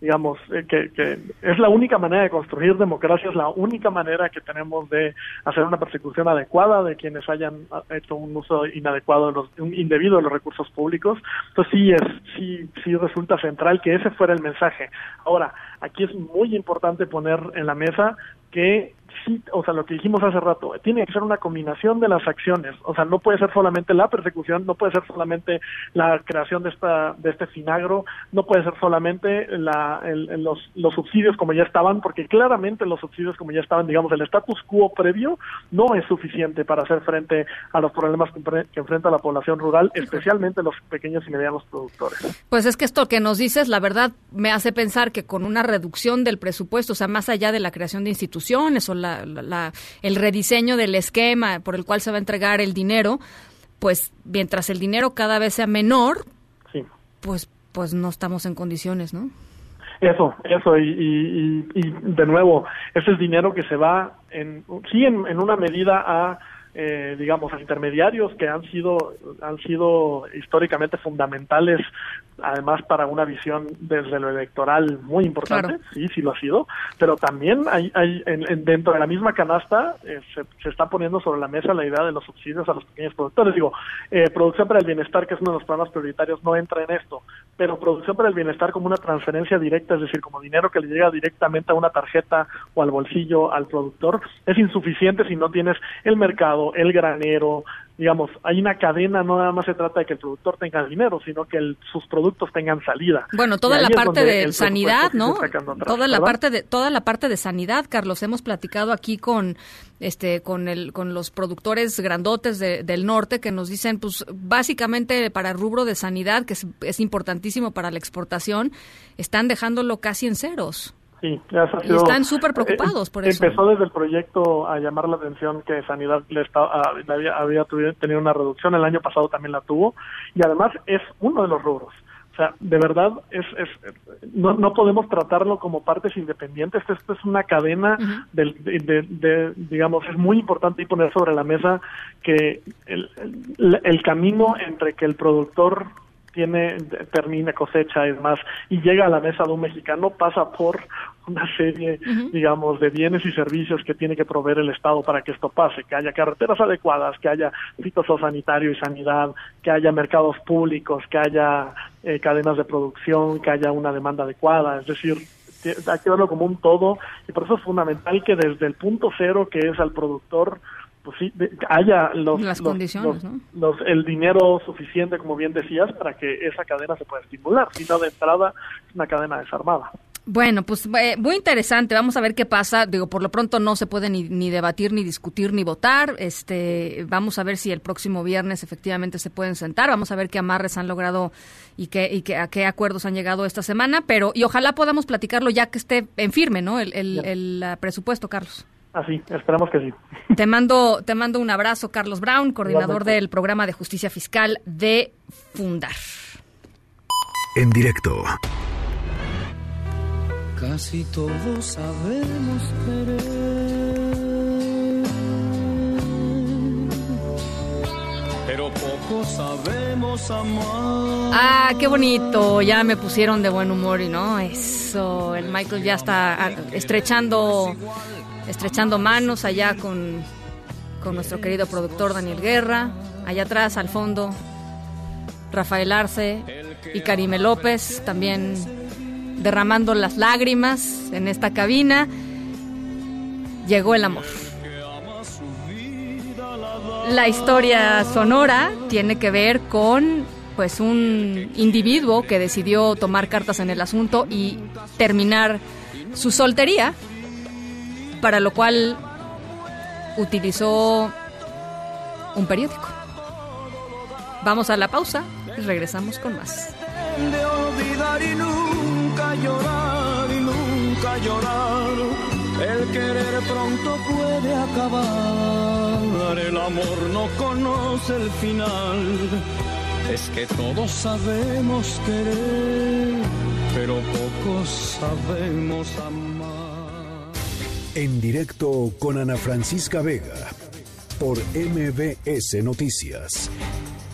digamos, eh, que, que, es la única manera de construir democracia, es la única manera que tenemos de hacer una persecución adecuada de quienes hayan ah, hecho un uso inadecuado, de los, un indebido de los recursos públicos. Entonces sí es, sí, sí resulta central que ese fuera el mensaje. Ahora, aquí es muy importante poner en la mesa que sí, o sea, lo que dijimos hace rato, tiene que ser una combinación de las acciones, o sea, no puede ser solamente la persecución, no puede ser solamente la creación de esta de este finagro, no puede ser solamente la, los, subsidios como ya estaban, porque claramente los subsidios como ya estaban, digamos, el status quo previo no es suficiente para hacer frente a los problemas que enfrenta la población rural, especialmente los pequeños y medianos productores. Pues es que esto que nos dices, la verdad, me hace pensar que con una reducción del presupuesto, o sea, más allá de la creación de instituciones o la el rediseño del esquema por el cual se va a entregar el dinero, pues mientras el dinero cada vez sea menor, pues, pues no estamos en condiciones, ¿no? Eso, eso, y, de nuevo, ese es dinero que se va, en, sí, en, en una medida a eh, digamos, a intermediarios que han sido, han sido históricamente fundamentales, además para una visión desde lo electoral muy importante, sí, sí lo ha sido, pero también hay, hay en, dentro de la misma canasta eh, se, está poniendo sobre la mesa la idea de los subsidios a los pequeños productores. Digo, eh, producción para el bienestar, que es uno de los programas prioritarios, no entra en esto, pero producción para el bienestar como una transferencia directa, es decir, como dinero que le llega directamente a una tarjeta o al bolsillo al productor, es insuficiente si no tienes el mercado el granero, digamos, hay una cadena, no nada más se trata de que el productor tenga dinero, sino que sus productos tengan salida. Bueno, toda la parte de sanidad, ¿no? toda la parte de toda la parte de sanidad, Carlos, hemos platicado aquí con este con el con los productores grandotes del norte que nos dicen pues básicamente para el rubro de sanidad que es, es importantísimo para la exportación, están dejándolo casi en ceros. Sí, y están súper preocupados por eso. Empezó desde el proyecto a llamar la atención que Sanidad le estaba, había, había tenido una reducción, el año pasado también la tuvo, y además es uno de los rubros. O sea, de verdad, es, es no, no podemos tratarlo como partes independientes. Esto es una cadena de, de, digamos, es muy importante poner sobre la mesa que el, el camino entre que el productor tiene, termina cosecha y demás, y llega a la mesa de un mexicano, pasa por una serie, digamos, de bienes y servicios que tiene que proveer el Estado para que esto pase, que haya carreteras adecuadas, que haya sanitario y sanidad, que haya mercados públicos, que haya eh, cadenas de producción, que haya una demanda adecuada, es decir, hay que verlo como un todo, y por eso es fundamental que desde el punto cero, que es al productor, pues sí, haya los, Las condiciones, los, el dinero suficiente, como bien decías, para que esa cadena se pueda estimular. Si no, de entrada, es una cadena desarmada. Bueno, pues eh, muy interesante. Vamos a ver qué pasa. Digo, por lo pronto no se puede ni, debatir, ni discutir, ni votar. Este, vamos a ver si el próximo viernes efectivamente se pueden sentar. Vamos a ver qué amarres han logrado y qué y qué, a qué acuerdos han llegado esta semana. Pero y ojalá podamos platicarlo ya que esté en firme, ¿no? El, el, uh, presupuesto, Carlos. Así, ah, esperamos que sí. Te mando, te mando un abrazo, Carlos Brown, coordinador del programa de justicia fiscal de Fundar. En directo Casi todos sabemos querer. Pero poco sabemos amar. Ah, qué bonito. Ya me pusieron de buen humor y no, eso. El Michael ya está ah, estrechando, estrechando manos allá con, con nuestro querido productor Daniel Guerra. Allá atrás, al fondo, Rafael Arce y Karime López también derramando las lágrimas en esta cabina, llegó el amor. La historia sonora tiene que ver con pues un individuo que decidió tomar cartas en el asunto y terminar su soltería, para lo cual utilizó un periódico. Vamos a la pausa y regresamos con más llorar y nunca llorar. El querer pronto puede acabar, el amor no conoce el final. Es que todos sabemos querer, pero pocos sabemos amar. En directo con Ana Francisca Vega, por MBS Noticias.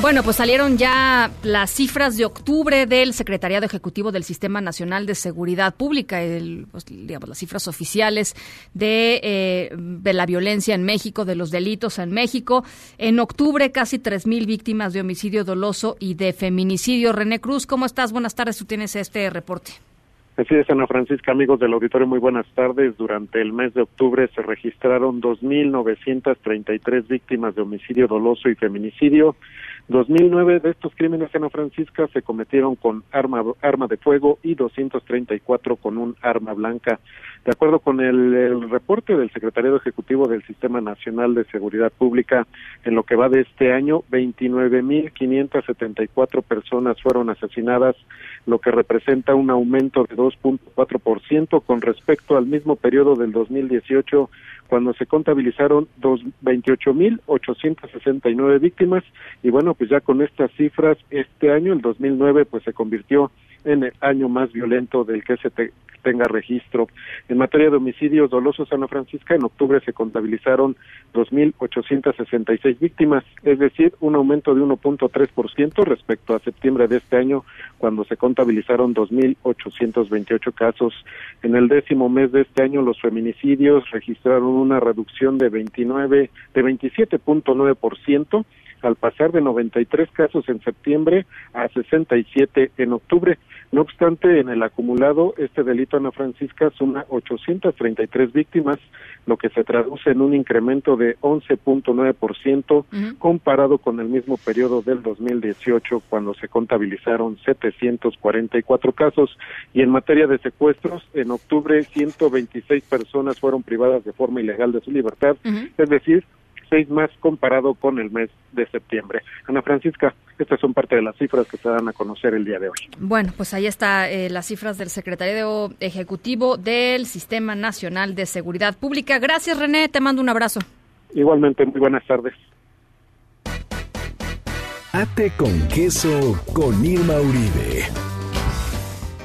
Bueno, pues salieron ya las cifras de octubre del Secretariado Ejecutivo del Sistema Nacional de Seguridad Pública, el, pues, digamos, las cifras oficiales de, eh, de la violencia en México, de los delitos en México. En octubre, casi 3.000 víctimas de homicidio doloso y de feminicidio. René Cruz, ¿cómo estás? Buenas tardes, tú tienes este reporte. Así es, Ana Francisca, amigos del auditorio, muy buenas tardes. Durante el mes de octubre se registraron 2.933 víctimas de homicidio doloso y feminicidio. 2009 de estos crímenes, Ana Francisca, se cometieron con arma, arma de fuego y 234 con un arma blanca. De acuerdo con el, reporte del Secretariado Ejecutivo del Sistema Nacional de Seguridad Pública, en lo que va de este año, 29.574 personas fueron asesinadas, lo que representa un aumento de 2.4% con respecto al mismo periodo del 2018 cuando se contabilizaron 28.869 víctimas. Y bueno, pues ya con estas cifras este año, el 2009, pues se convirtió en el año más violento del que se tenga registro. En materia de homicidios dolosos Ana Francisca, en octubre se contabilizaron 2.866 víctimas, es decir, un aumento de 1.3% respecto a septiembre de este año, cuando se contabilizaron 2.828 casos. En el décimo mes de este año, los feminicidios registraron una reducción de 29, de 27.9%, al pasar de 93 casos en septiembre a 67 en octubre. No obstante, en el acumulado, este delito Ana Francisca suma 833 víctimas, lo que se traduce en un incremento de 11.9% comparado con el mismo periodo del 2018, cuando se contabilizaron 744 casos. Y en materia de secuestros, en octubre 126 personas fueron privadas de forma ilegal de su libertad, es decir, seis más comparado con el mes de septiembre. Ana Francisca, estas son parte de las cifras que se dan a conocer el día de hoy. Bueno, pues ahí está eh, las cifras del secretario ejecutivo del Sistema Nacional de Seguridad Pública. Gracias, René. Te mando un abrazo. Igualmente, muy buenas tardes. Ate con queso con Irma Uribe.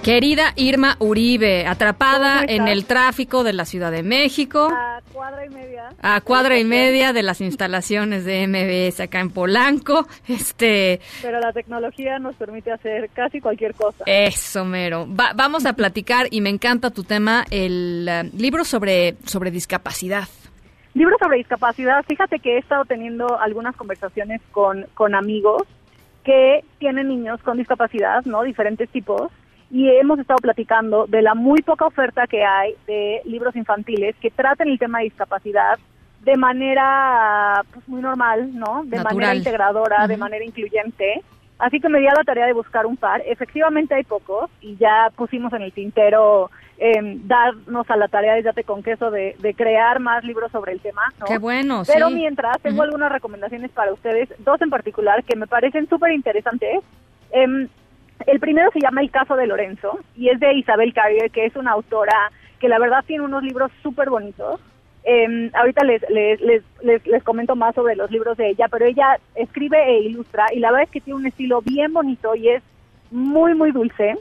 Querida Irma Uribe, atrapada en el tráfico de la Ciudad de México. A cuadra y media. A cuadra y media de las instalaciones de MBS acá en Polanco. Este. Pero la tecnología nos permite hacer casi cualquier cosa. Eso, mero. vamos a platicar y me encanta tu tema, el eh, libro sobre, sobre discapacidad. Libro sobre discapacidad. Fíjate que he estado teniendo algunas conversaciones con, con amigos que tienen niños con discapacidad, ¿no? Diferentes tipos. Y hemos estado platicando de la muy poca oferta que hay de libros infantiles que traten el tema de discapacidad de manera pues, muy normal, ¿no? De Natural. manera integradora, de manera incluyente. Así que me di a la tarea de buscar un par. Efectivamente hay pocos y ya pusimos en el tintero eh, darnos a la tarea de Yate con Queso de, de crear más libros sobre el tema. ¿no? Qué bueno, Pero sí. mientras, tengo algunas recomendaciones para ustedes, dos en particular que me parecen súper interesantes. Em, el primero se llama El caso de Lorenzo y es de Isabel Carrier, que es una autora que la verdad tiene unos libros súper bonitos. Eh, ahorita les, les, les, les, comento más sobre los libros de ella, pero ella escribe e ilustra y la verdad es que tiene un estilo bien bonito y es muy, muy dulce.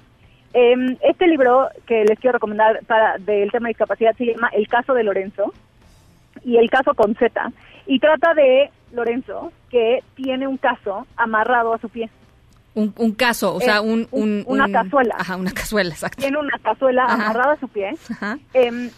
Eh, este libro que les quiero recomendar para del tema de discapacidad se llama El caso de Lorenzo y el caso con Z y trata de Lorenzo que tiene un caso amarrado a su pie. Un, un caso, o sea, Eh, un, un- un- una un- cazuela. Ajá, una cazuela, exacto. Tiene una cazuela Ajá. amarrada a su pie Ajá. em,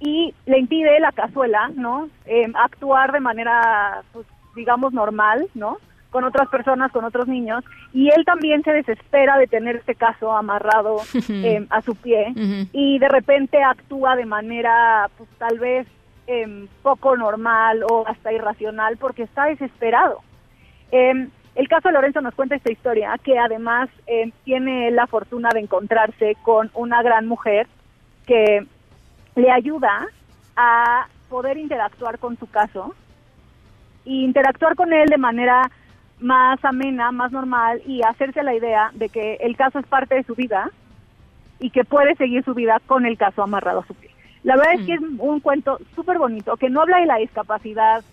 y le impide la cazuela, ¿no? Em, actuar de manera, pues, digamos, normal, ¿no? Con otras personas, con otros niños. Y él también se desespera de tener este caso amarrado em, a su pie y de repente actúa de manera, pues, tal vez em, poco normal o hasta irracional porque está desesperado. El caso de Lorenzo nos cuenta esta historia, que además em, tiene la fortuna de encontrarse con una gran mujer que le ayuda a poder interactuar con su caso y interactuar con él de manera más amena, más normal y hacerse la idea de que el caso es parte de su vida y que puede seguir su vida con el caso amarrado a su pie. La verdad es que es un cuento súper bonito, que no habla de la discapacidad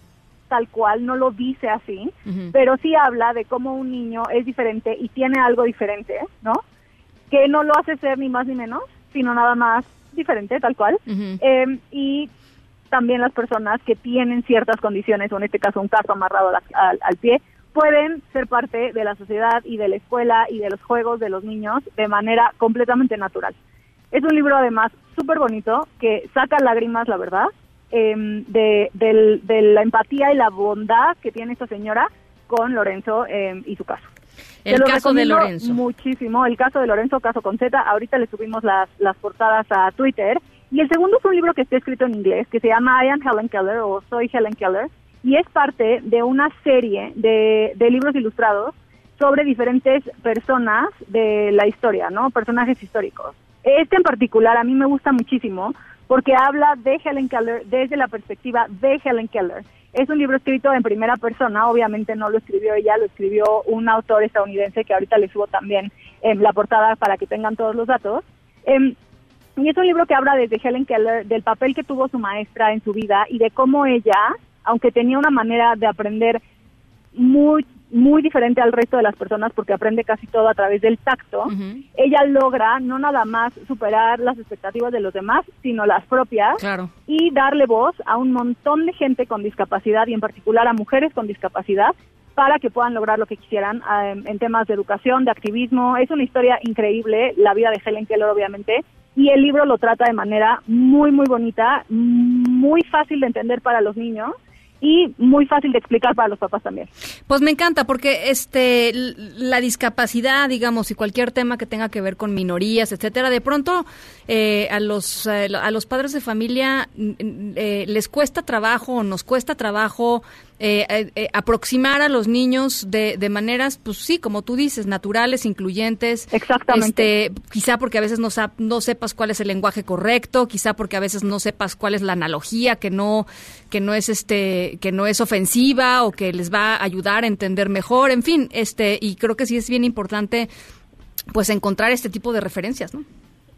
tal cual, no lo dice así, pero sí habla de cómo un niño es diferente y tiene algo diferente, ¿no? Que no lo hace ser ni más ni menos, sino nada más diferente, tal cual. Eh, y también las personas que tienen ciertas condiciones, o en este caso un caso amarrado al, al pie, pueden ser parte de la sociedad y de la escuela y de los juegos de los niños de manera completamente natural. Es un libro además súper bonito que saca lágrimas, la verdad, em, de, del- de la empatía y la bondad que tiene esta señora con Lorenzo em, y su caso. El Te caso de Lorenzo. Muchísimo. El caso de Lorenzo, caso con Z. Ahorita le subimos las, las portadas a Twitter. Y el segundo es un libro que está escrito en inglés, que se llama I am Helen Keller o Soy Helen Keller. Y es parte de una serie de, de libros ilustrados sobre diferentes personas de la historia, ¿no? Personajes históricos. Este en particular a mí me gusta muchísimo porque habla de Helen Keller desde la perspectiva de Helen Keller. Es un libro escrito en primera persona, obviamente no lo escribió ella, lo escribió un autor estadounidense que ahorita le subo también en la portada para que tengan todos los datos. Em, y es un libro que habla desde Helen Keller, del papel que tuvo su maestra en su vida y de cómo ella, aunque tenía una manera de aprender muy muy diferente al resto de las personas porque aprende casi todo a través del tacto, ella logra no nada más superar las expectativas de los demás, sino las propias Claro. y darle voz a un montón de gente con discapacidad y en particular a mujeres con discapacidad para que puedan lograr lo que quisieran eh, en temas de educación, de activismo. Es una historia increíble, la vida de Helen Keller obviamente, y el libro lo trata de manera muy, muy bonita, muy fácil de entender para los niños y muy fácil de explicar para los papás también. Pues me encanta porque este la discapacidad, digamos, y cualquier tema que tenga que ver con minorías, etcétera, de pronto eh, a los eh, a los padres de familia eh, les cuesta trabajo, o nos cuesta trabajo eh, eh, eh, aproximar a los niños de, de maneras, pues sí, como tú dices, naturales, incluyentes. Exactamente. Este, quizá porque a veces no, no sepas cuál es el lenguaje correcto, quizá porque a veces no sepas cuál es la analogía que no que no es este que no es ofensiva o que les va a ayudar a entender mejor, en fin, este y creo que sí es bien importante pues encontrar este tipo de referencias, ¿no?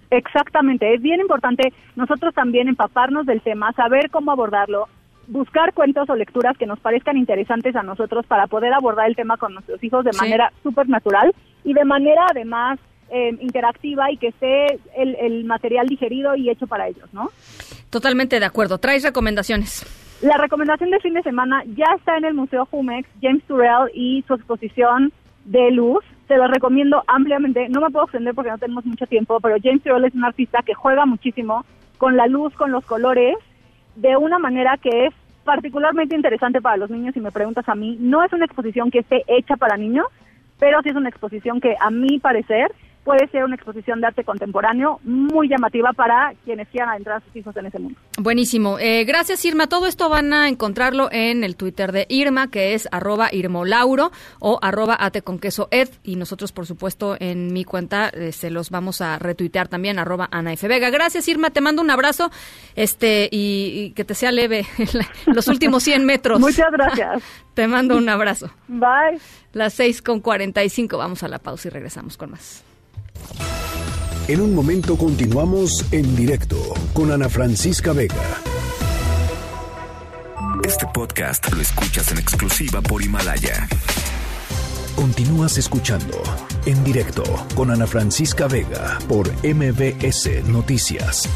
Exactamente, es bien importante nosotros también empaparnos del tema, saber cómo abordarlo, buscar cuentos o lecturas que nos parezcan interesantes a nosotros para poder abordar el tema con nuestros hijos de Sí. manera súper natural y de manera además eh, interactiva y que esté el, el material digerido y hecho para ellos, ¿no? Totalmente de acuerdo. ¿Traes recomendaciones? La recomendación de fin de semana ya está en el Museo Jumex, James Turrell y su exposición de luz. Se lo recomiendo ampliamente. No me puedo extender porque no tenemos mucho tiempo, pero James Turrell es un artista que juega muchísimo con la luz, con los colores, de una manera que es particularmente interesante para los niños. Si me preguntas a mí, no es una exposición que esté hecha para niños, pero sí es una exposición que a mi parecer puede ser una exposición de arte contemporáneo muy llamativa para quienes quieran adentrar a sus hijos en ese mundo. Buenísimo. Eh, gracias, Irma. Todo esto van a encontrarlo en el Twitter de Irma, que es arroba irmolauro o arroba ate con queso ed. Y nosotros, por supuesto, en mi cuenta eh, se los vamos a retuitear también, arroba Ana F. Vega. Gracias, Irma. Te mando un abrazo este y, y que te sea leve los últimos 100 metros. Muchas gracias. te mando un abrazo. Bye. Las 6 con 45. Vamos a la pausa y regresamos con más. En un momento continuamos en directo con Ana Francisca Vega. Este podcast lo escuchas en exclusiva por Himalaya. Continúas escuchando en directo con Ana Francisca Vega por MBS Noticias.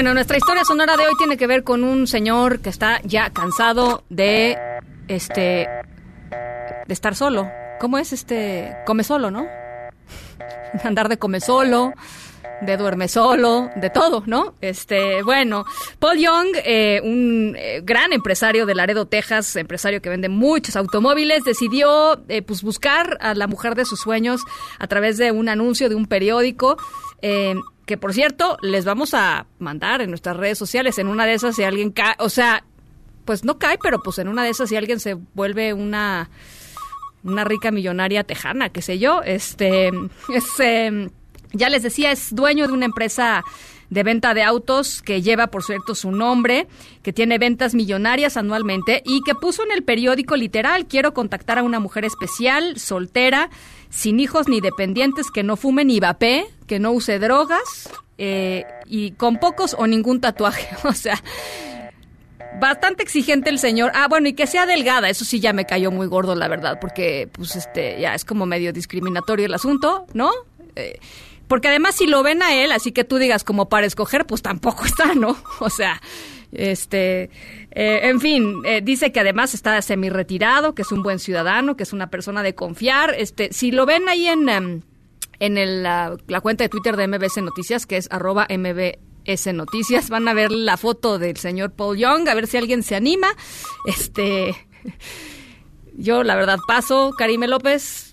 Bueno, nuestra historia sonora de hoy tiene que ver con un señor que está ya cansado de este de estar solo. ¿Cómo es este? Come solo, ¿no? Andar de come solo, de duerme solo, de todo, ¿no? Este, bueno, Paul Young, eh, un eh, gran empresario de Laredo, Texas, empresario que vende muchos automóviles, decidió eh, pues buscar a la mujer de sus sueños a través de un anuncio de un periódico. Que por cierto, les vamos a mandar en nuestras redes sociales. En una de esas, si alguien cae, o sea, pues no cae, pero pues en una de esas, si alguien se vuelve una, una rica millonaria tejana, qué sé yo, este, es, eh, ya les decía, es dueño de una empresa de venta de autos que lleva, por cierto, su nombre, que tiene ventas millonarias anualmente y que puso en el periódico literal, quiero contactar a una mujer especial, soltera, sin hijos ni dependientes, que no fume ni vapee, que no use drogas eh, y con pocos o ningún tatuaje. O sea, bastante exigente el señor. Ah, bueno, y que sea delgada, eso sí ya me cayó muy gordo, la verdad, porque pues este ya es como medio discriminatorio el asunto, ¿no? Eh, porque además si lo ven a él, así que tú digas como para escoger, pues tampoco está, ¿no? O sea, este, eh, en fin, eh, dice que además está semi retirado, que es un buen ciudadano, que es una persona de confiar. Este, si lo ven ahí en, em, en la, cuenta de Twitter de MBS Noticias, que es arroba MBS Noticias, van a ver la foto del señor Paul Young, a ver si alguien se anima. Este, yo la verdad paso, Karime López,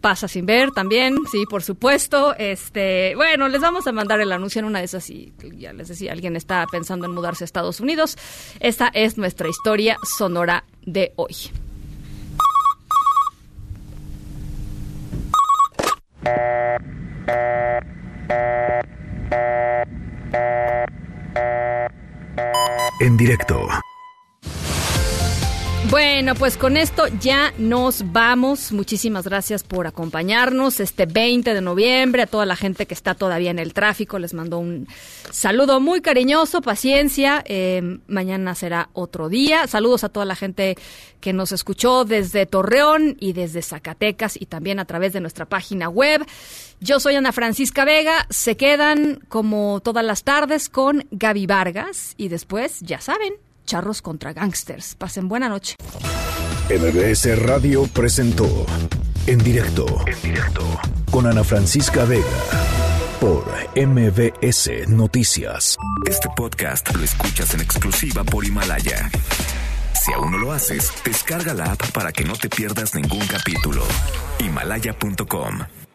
pasa sin ver también, sí, por supuesto. Este, bueno, les vamos a mandar el anuncio en una de esas y ya les decía, alguien está pensando en mudarse a Estados Unidos. Esta es nuestra historia sonora de hoy. En directo. Bueno, pues con esto ya nos vamos. Muchísimas gracias por acompañarnos este 20 de noviembre. A toda la gente que está todavía en el tráfico, les mando un saludo muy cariñoso, paciencia. Eh, mañana será otro día. Saludos a toda la gente que nos escuchó desde Torreón y desde Zacatecas y también a través de nuestra página web. Yo soy Ana Francisca Vega. Se quedan como todas las tardes con Gaby Vargas y después, ya saben, charros contra gangsters. Pasen buena noche. MBS Radio presentó En directo. En directo. Con Ana Francisca Vega. Por MBS Noticias. Este podcast lo escuchas en exclusiva por Himalaya. Si aún no lo haces, descarga la app para que no te pierdas ningún capítulo. Himalaya.com